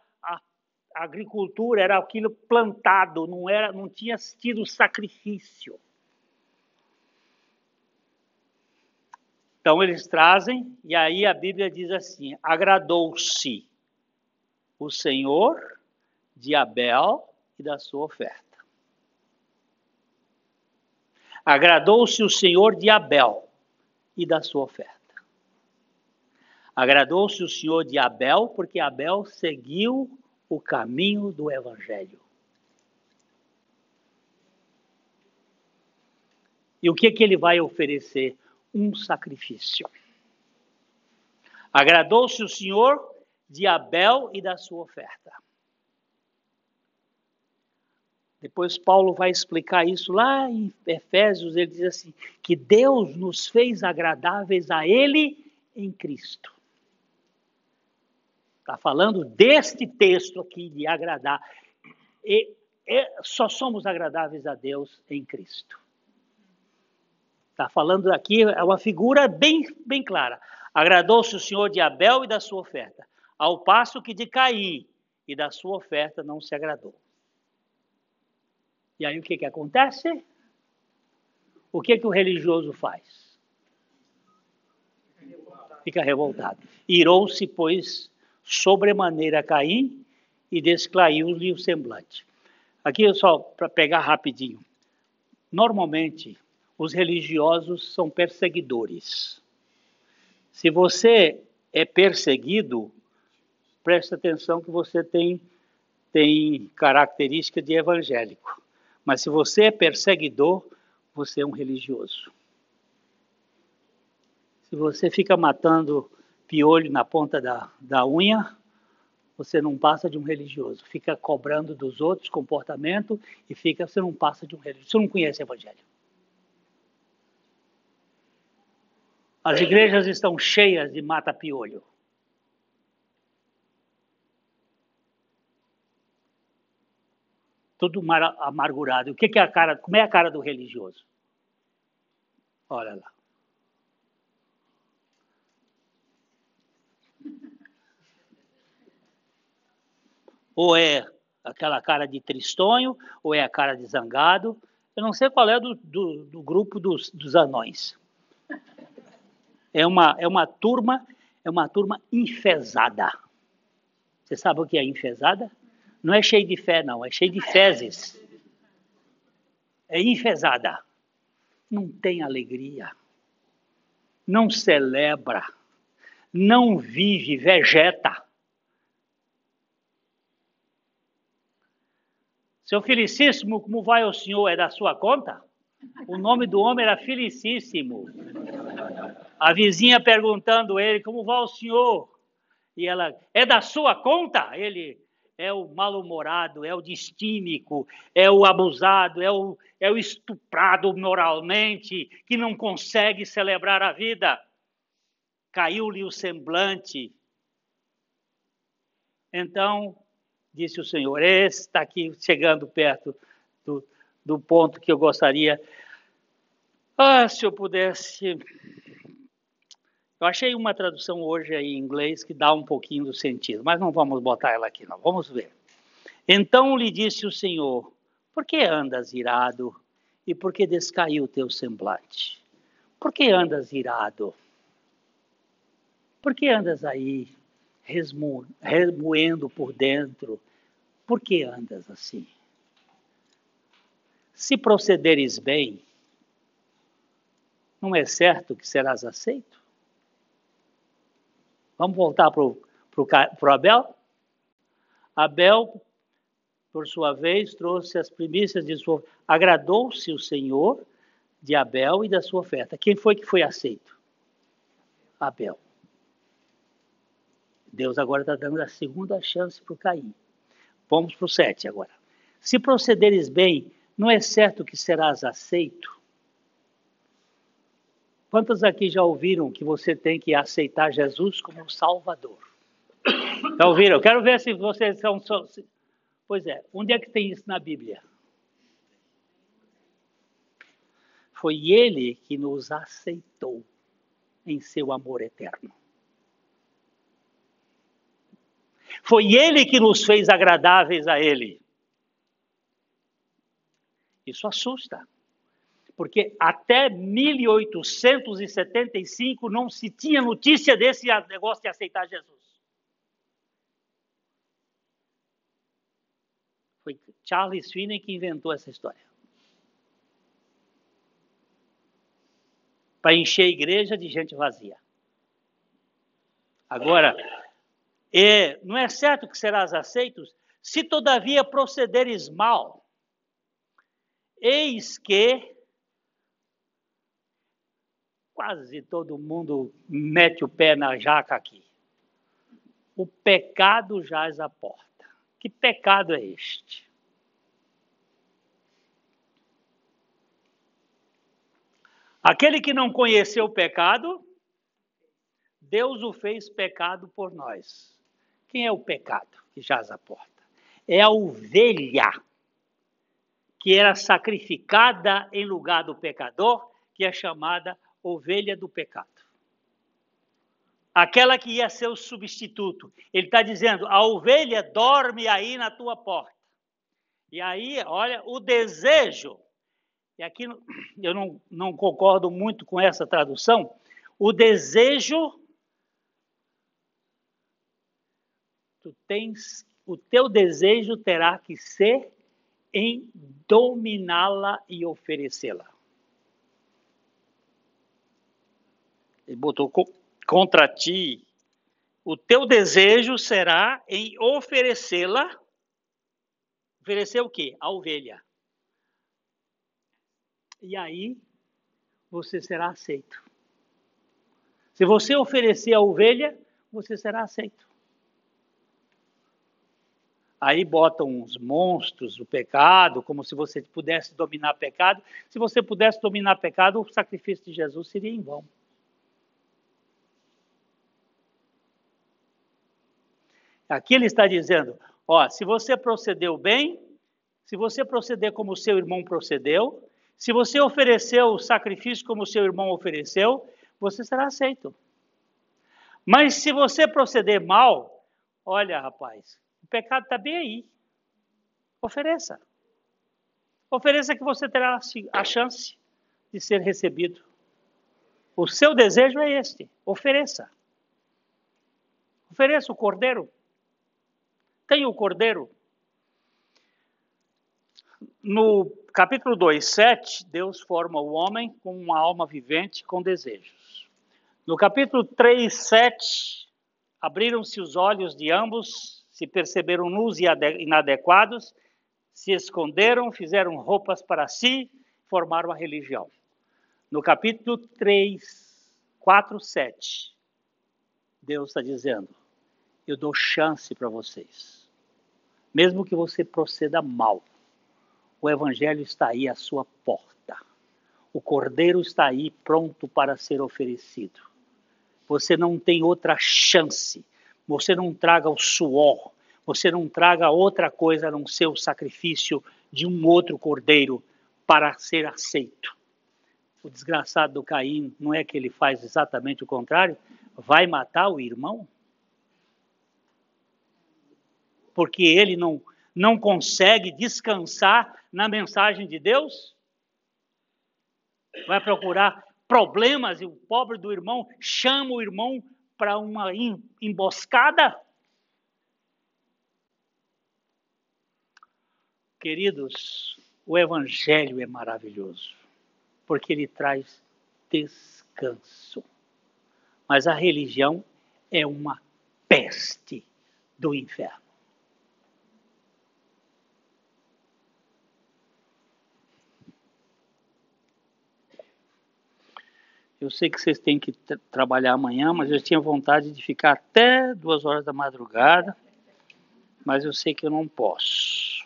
a agricultura era aquilo plantado, não era, não tinha tido sacrifício. Então eles trazem e aí a Bíblia diz assim: agradou-se o Senhor de Abel e da sua oferta. Agradou-se o Senhor de Abel e da sua oferta. Agradou-se o Senhor de Abel, porque Abel seguiu o caminho do Evangelho. E o que, que ele vai oferecer? Um sacrifício. Agradou-se o Senhor de Abel e da sua oferta. Depois Paulo vai explicar isso lá em Efésios, ele diz assim: que Deus nos fez agradáveis a Ele em Cristo. Está falando deste texto aqui de agradar. E, e, só somos agradáveis a Deus em Cristo. Está falando aqui, é uma figura bem, bem clara. Agradou-se o Senhor de Abel e da sua oferta, ao passo que de Caim e da sua oferta não se agradou. E aí o que, que acontece? O que, que o religioso faz? Fica revoltado. Irou-se, pois, sobremaneira Caim e desclaiu-lhe o semblante. Aqui só para pegar rapidinho. Normalmente, os religiosos são perseguidores. Se você é perseguido, preste atenção que você tem, tem característica de evangélico. Mas se você é perseguidor, você é um religioso. Se você fica matando piolho na ponta da, da unha, você não passa de um religioso. Fica cobrando dos outros comportamento e fica, você não passa de um religioso. Você não conhece o evangelho. As igrejas estão cheias de mata-piolho. Tudo amargurado. O que, que é a cara? Como é a cara do religioso? Olha lá. Ou é aquela cara de tristonho, ou é a cara de zangado. Eu não sei qual é do, do, do grupo dos, dos anões. É uma, é uma turma, é uma turma enfesada. Você sabe o que é enfesada? Não é cheio de fé, não, é cheio de fezes. É enfesada. Não tem alegria. Não celebra. Não vive, vegeta. Seu Felicíssimo, como vai o senhor? É da sua conta? O nome do homem era Felicíssimo. A vizinha perguntando ele, como vai o senhor? E ela, é da sua conta? Ele, é o mal-humorado, é o distímico, é o abusado, é o, é o estuprado moralmente, que não consegue celebrar a vida. Caiu-lhe o semblante. Então, disse o Senhor, está aqui chegando perto do, do ponto que eu gostaria. Ah, se eu pudesse eu achei uma tradução hoje aí em inglês que dá um pouquinho do sentido, mas não vamos botar ela aqui não. Vamos ver. Então lhe disse o Senhor: Por que andas irado e por que descaiu o teu semblante? Por que andas irado? Por que andas aí resmo, remoendo por dentro? Por que andas assim? Se procederes bem, não é certo que serás aceito? Vamos voltar para o Abel? Abel, por sua vez, trouxe as primícias de sua. Agradou-se o Senhor de Abel e da sua oferta. Quem foi que foi aceito? Abel. Deus agora está dando a segunda chance para o Caim. Vamos para o sete agora. Se procederes bem, não é certo que serás aceito? Quantos aqui já ouviram que você tem que aceitar Jesus como Salvador? Já ouviram? Eu quero ver se vocês são. Pois é, onde é que tem isso na Bíblia? Foi Ele que nos aceitou em seu amor eterno. Foi Ele que nos fez agradáveis a Ele. Isso assusta porque até 1875 não se tinha notícia desse negócio de aceitar Jesus. Foi Charles Finney que inventou essa história. Para encher a igreja de gente vazia. Agora, é, não é certo que serás aceitos se todavia procederes mal. Eis que quase todo mundo mete o pé na jaca aqui. O pecado jaz à porta. Que pecado é este? Aquele que não conheceu o pecado, Deus o fez pecado por nós. Quem é o pecado que jaz à porta? É a ovelha que era sacrificada em lugar do pecador, que é chamada do pecado. Aquela que ia ser o substituto. Ele está dizendo: a ovelha dorme aí na tua porta. E aí, olha, o desejo e aqui eu não, não concordo muito com essa tradução, o desejo, tu tens, o teu desejo terá que ser em dominá-la e oferecê-la. Ele botou contra ti, o teu desejo será em oferecê-la. Oferecer o quê? A ovelha e aí você será aceito. Se você oferecer a ovelha, você será aceito. Aí botam os monstros, o pecado, como se você pudesse dominar pecado. Se você pudesse dominar pecado, o sacrifício de Jesus seria em vão. Aqui ele está dizendo: ó, se você procedeu bem, se você proceder como seu irmão procedeu, se você ofereceu o sacrifício como seu irmão ofereceu, você será aceito. Mas se você proceder mal, olha, rapaz, o pecado está bem aí. Ofereça. Ofereça que você terá a chance de ser recebido. O seu desejo é este: ofereça. Ofereça o cordeiro. Tenha o cordeiro. No capítulo 2, 7, Deus forma o homem com uma alma vivente com desejos. No capítulo 3, 7, abriram-se os olhos de ambos, se perceberam nus e inadequados, se esconderam, fizeram roupas para si, formaram a religião. No capítulo 3, 4, 7, Deus está dizendo: Eu dou chance para vocês, mesmo que você proceda mal o Evangelho está aí à sua porta. O Cordeiro está aí pronto para ser oferecido. Você não tem outra chance. Você não traga o suor. Você não traga outra coisa a não ser o sacrifício de um outro cordeiro para ser aceito. O desgraçado do Caim, não é que ele faz exatamente o contrário? Vai matar o irmão? Porque ele não, não consegue descansar na mensagem de Deus? Vai procurar problemas e o pobre do irmão chama o irmão para uma emboscada? Queridos, o Evangelho é maravilhoso, porque ele traz descanso. Mas a religião é uma peste do inferno. Eu sei que vocês têm que trabalhar amanhã, mas eu tinha vontade de ficar até duas horas da madrugada, mas eu sei que eu não posso.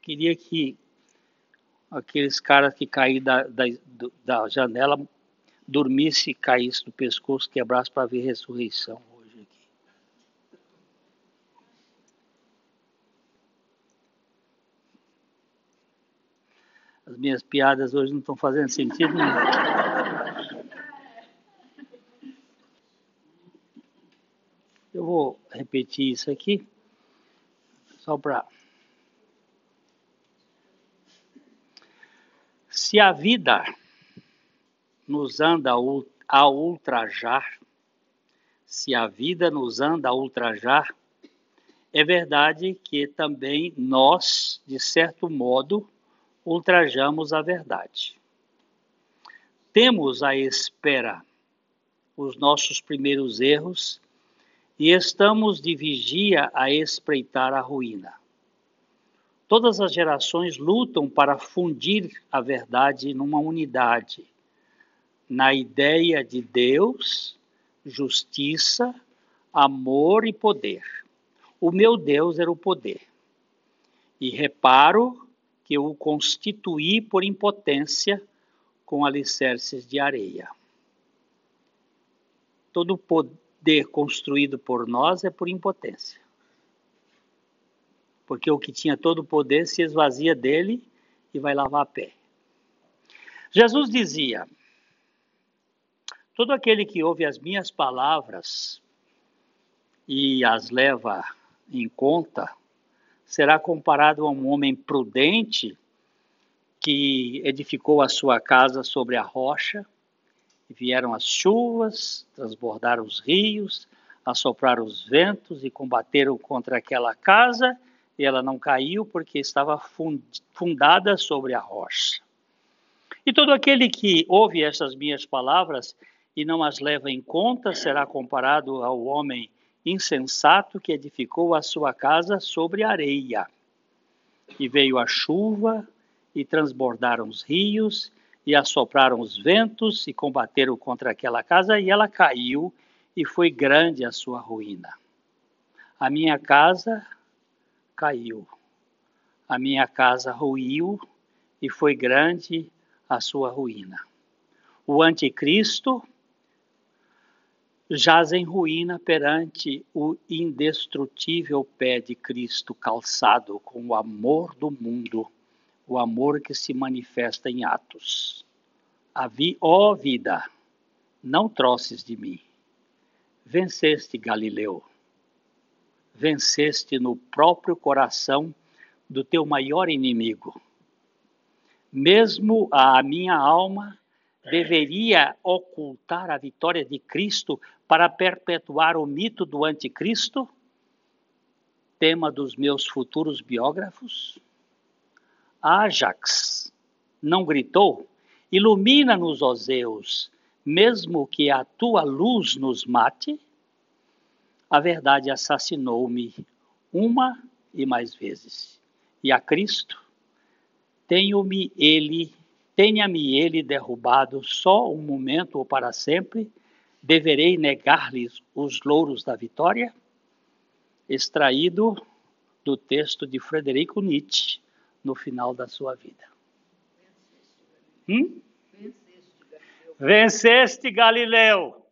Queria que aqueles caras que caíram da, da, da janela dormisse, caísse no pescoço, quebrasse para ver ressurreição. As minhas piadas hoje não estão fazendo sentido nenhum. Eu vou repetir isso aqui, só para. Se a vida nos anda a ultrajar, se a vida nos anda a ultrajar, é verdade que também nós, de certo modo, ultrajamos a verdade. Temos à espera os nossos primeiros erros e estamos de vigia a espreitar a ruína. Todas as gerações lutam para fundir a verdade numa unidade, na ideia de Deus, justiça, amor e poder. O meu Deus era o poder. E reparo que eu o constituí por impotência com alicerces de areia. Todo poder construído por nós é por impotência. Porque o que tinha todo o poder se esvazia dele e vai lavar a pé. Jesus dizia: Todo aquele que ouve as minhas palavras e as leva em conta será comparado a um homem prudente que edificou a sua casa sobre a rocha. E vieram as chuvas, transbordaram os rios, assopraram os ventos e combateram contra aquela casa, e ela não caiu porque estava fundada sobre a rocha. E todo aquele que ouve essas minhas palavras e não as leva em conta será comparado ao homem insensato que edificou a sua casa sobre areia. E veio a chuva, e transbordaram os rios, e assopraram os ventos, e combateram contra aquela casa, e ela caiu, e foi grande a sua ruína. A minha casa caiu, a minha casa ruiu, e foi grande a sua ruína. O anticristo jaz em ruína perante o indestrutível pé de Cristo calçado com o amor do mundo, o amor que se manifesta em atos. vi, ó vida, não troces de mim. Venceste Galileu. Venceste no próprio coração do teu maior inimigo. Mesmo a minha alma deveria ocultar a vitória de Cristo para perpetuar o mito do anticristo? Tema dos meus futuros biógrafos? Ajax não gritou: Ilumina-nos, ó Zeus, mesmo que a tua luz nos mate? A verdade assassinou-me uma e mais vezes. E a Cristo, tenho-me ele, tenha-me ele derrubado só um momento ou para sempre, deverei negar-lhes os louros da vitória? Extraído do texto de Frederico Nietzsche, no final da sua vida. Hum? Venceste Galileu.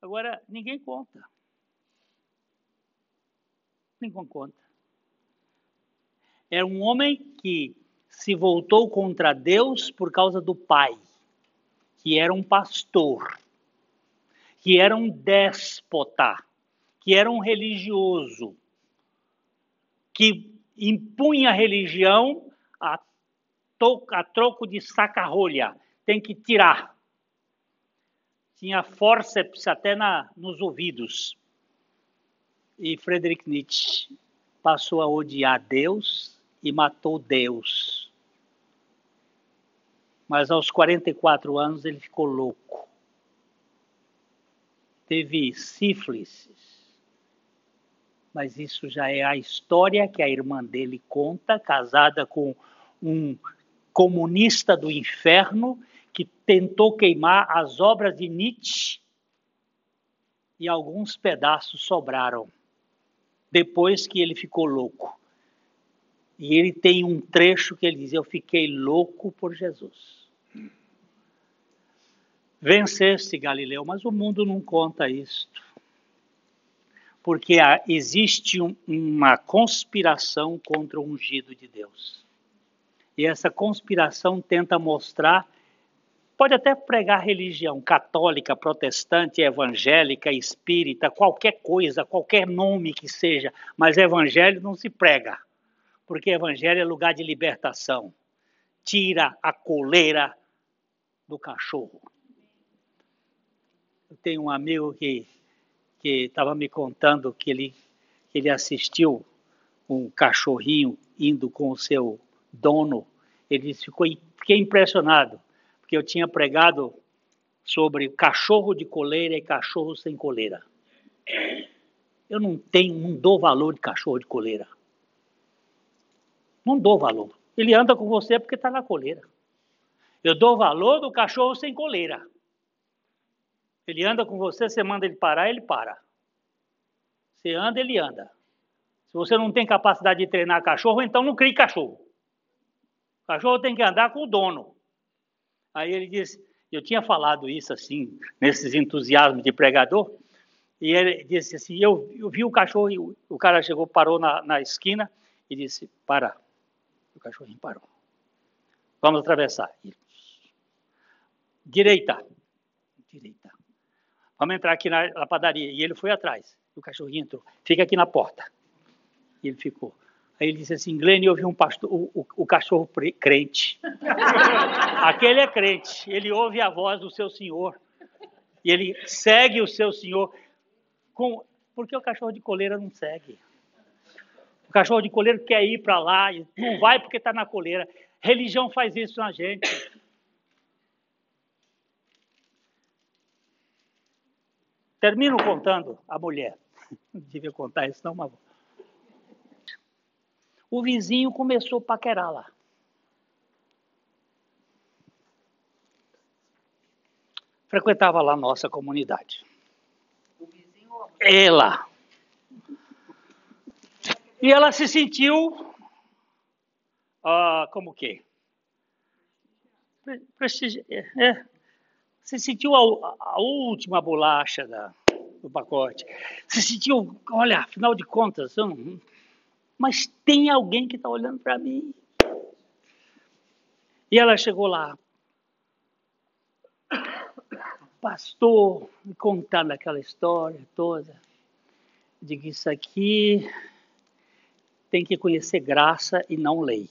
Agora, ninguém conta. Ninguém conta. É um homem que se voltou contra Deus por causa do pai, que era um pastor, que era um déspota, que era um religioso, que impunha a religião a, a troco de saca-rolha. Tem que tirar. Tinha fórceps até na, nos ouvidos. E Friedrich Nietzsche passou a odiar Deus e matou Deus mas aos 44 anos ele ficou louco. Teve sífilis. Mas isso já é a história que a irmã dele conta, casada com um comunista do inferno que tentou queimar as obras de Nietzsche e alguns pedaços sobraram depois que ele ficou louco. E ele tem um trecho que ele diz: Eu fiquei louco por Jesus. Venceste Galileu, mas o mundo não conta isto. Porque existe um, uma conspiração contra o ungido de Deus. E essa conspiração tenta mostrar, pode até pregar religião católica, protestante, evangélica, espírita, qualquer coisa, qualquer nome que seja, mas evangelho não se prega, porque evangelho é lugar de libertação. Tira a coleira do cachorro. Eu tenho um amigo que que estava me contando que ele ele assistiu um cachorrinho indo com o seu dono. Ele ficou fiquei impressionado porque eu tinha pregado sobre cachorro de coleira e cachorro sem coleira. Eu não tenho, não dou valor de cachorro de coleira. Não dou valor. Ele anda com você porque está na coleira. Eu dou valor do cachorro sem coleira. Ele anda com você, você manda ele parar, ele para. Você anda, ele anda. Se você não tem capacidade de treinar cachorro, então não crie cachorro. O cachorro tem que andar com o dono. Aí ele disse, eu tinha falado isso assim, nesses entusiasmos de pregador, e ele disse assim, eu, eu vi o cachorro, e o, o cara chegou, parou na, na esquina e disse, para. O cachorrinho parou. Vamos atravessar. Direita. Direita. Vamos entrar aqui na, na padaria. E ele foi atrás. O cachorrinho entrou. Fica aqui na porta. E ele ficou. Aí ele disse assim, Glenn, eu vi um pastor, o, o, o cachorro crente. Aquele é crente. Ele ouve a voz do seu senhor. E ele segue o seu senhor. Com, porque o cachorro de coleira não segue. O cachorro de coleira quer ir para lá, e não vai porque está na coleira. Religião faz isso na gente. Termino contando a mulher. Não devia contar isso, não, mas. O vizinho começou a paquerar lá. Frequentava lá a nossa comunidade. O vizinho Ela. E ela se sentiu. Ah, como que? Prestigi... É, você sentiu a, a última bolacha da, do pacote. Você sentiu, olha, afinal de contas, eu não, mas tem alguém que está olhando para mim. E ela chegou lá, pastor, contando aquela história toda, de que isso aqui tem que conhecer graça e não lei.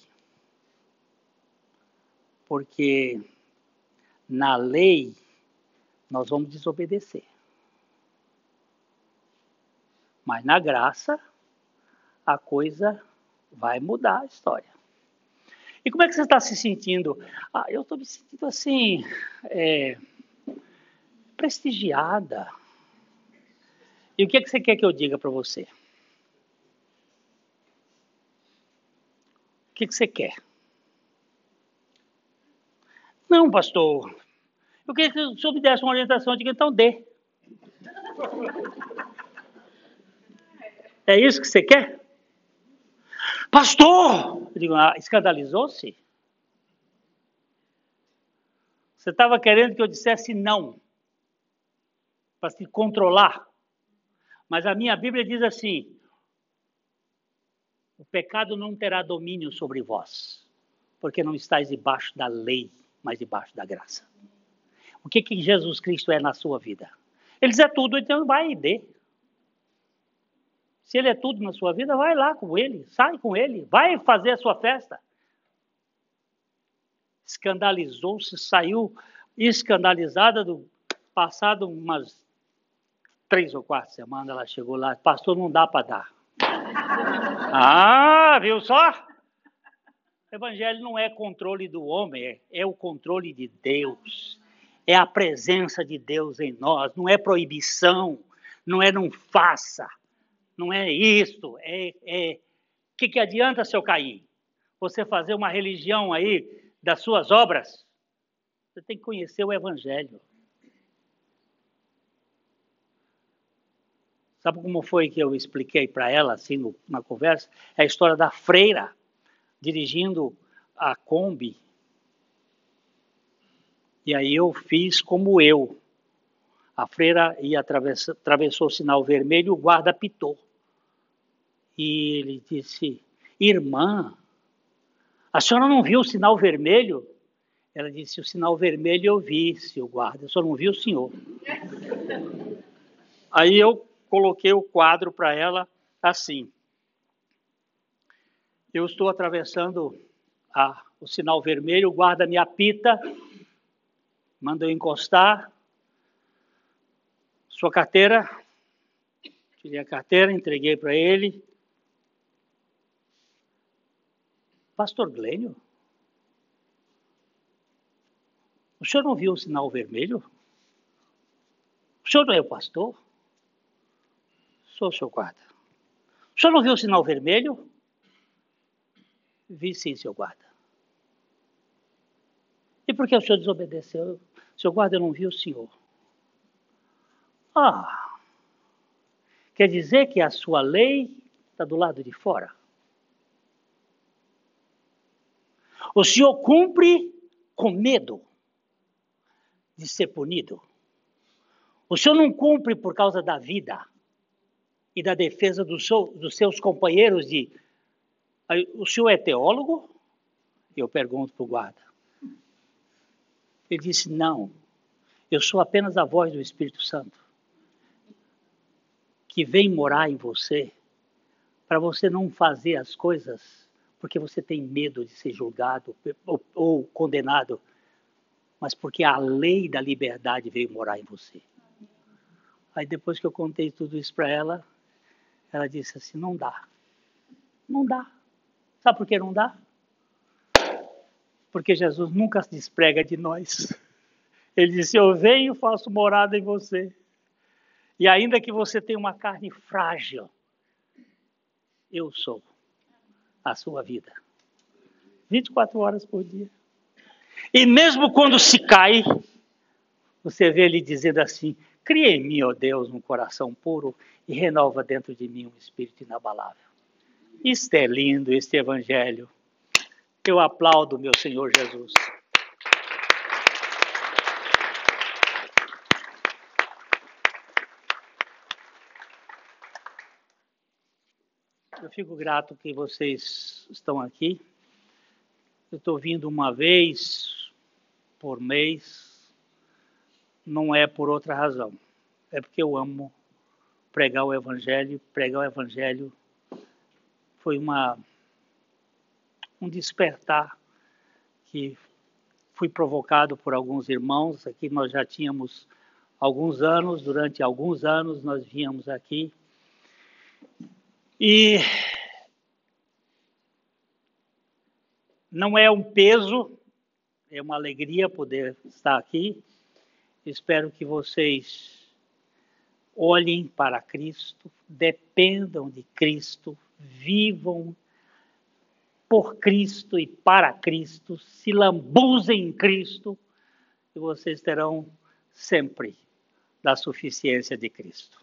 Porque na lei nós vamos desobedecer. Mas na graça, a coisa vai mudar a história. E como é que você está se sentindo? Ah, eu estou me sentindo assim, é, prestigiada. E o que, é que você quer que eu diga para você? O que, é que você quer? Não, pastor, eu queria que o senhor me desse uma orientação de que então dê. É isso que você quer? Pastor! Eu digo, ah, escandalizou-se? Você estava querendo que eu dissesse não, para se controlar. Mas a minha Bíblia diz assim: o pecado não terá domínio sobre vós, porque não estáis debaixo da lei, mas debaixo da graça. O que, que Jesus Cristo é na sua vida? Ele diz é tudo, então vai e dê. Se ele é tudo na sua vida, vai lá com ele, sai com ele, vai fazer a sua festa. Escandalizou-se, saiu escandalizada do passado umas três ou quatro semanas, ela chegou lá, pastor, não dá para dar. ah, viu só? O evangelho não é controle do homem, é, é o controle de Deus. É a presença de Deus em nós, não é proibição, não é não faça não é isso. É, é... Que, que adianta se eu cair? Você fazer uma religião aí das suas obras? Você tem que conhecer o Evangelho. Sabe como foi que eu expliquei para ela, assim, no, na conversa? É a história da freira dirigindo a Kombi. E aí eu fiz como eu. A freira ia atravessou, atravessou o sinal vermelho o guarda apitou. E ele disse: Irmã, a senhora não viu o sinal vermelho? Ela disse: O sinal vermelho eu vi, seu guarda, eu só não vi o senhor. Aí eu coloquei o quadro para ela assim. Eu estou atravessando a, o sinal vermelho, o guarda me apita, manda eu encostar. Sua carteira, tirei a carteira, entreguei para ele. Pastor Glênio? O senhor não viu o sinal vermelho? O senhor não é o pastor? Sou o seu guarda. O senhor não viu o sinal vermelho? Vi sim, seu guarda. E por que o senhor desobedeceu? Seu guarda, eu não vi o senhor. Ah, quer dizer que a sua lei está do lado de fora. O senhor cumpre com medo de ser punido. O senhor não cumpre por causa da vida e da defesa do seu, dos seus companheiros de. O senhor é teólogo? Eu pergunto para o guarda. Ele disse: Não, eu sou apenas a voz do Espírito Santo que vem morar em você para você não fazer as coisas porque você tem medo de ser julgado ou, ou condenado, mas porque a lei da liberdade veio morar em você. Aí depois que eu contei tudo isso para ela, ela disse assim: não dá. Não dá. Sabe por que não dá? Porque Jesus nunca se desprega de nós. Ele disse: Eu venho, faço morada em você. E ainda que você tenha uma carne frágil, eu sou a sua vida. 24 horas por dia. E mesmo quando se cai, você vê ele dizendo assim: Cria em mim, ó Deus, um coração puro e renova dentro de mim um espírito inabalável. Isto é lindo, este evangelho. Eu aplaudo meu Senhor Jesus. Eu fico grato que vocês estão aqui. Eu estou vindo uma vez por mês, não é por outra razão. É porque eu amo pregar o Evangelho. Pregar o Evangelho foi uma, um despertar que fui provocado por alguns irmãos. Aqui nós já tínhamos alguns anos, durante alguns anos nós vínhamos aqui e não é um peso, é uma alegria poder estar aqui. Espero que vocês olhem para Cristo, dependam de Cristo, vivam por Cristo e para Cristo, se lambuzem em Cristo, e vocês terão sempre da suficiência de Cristo.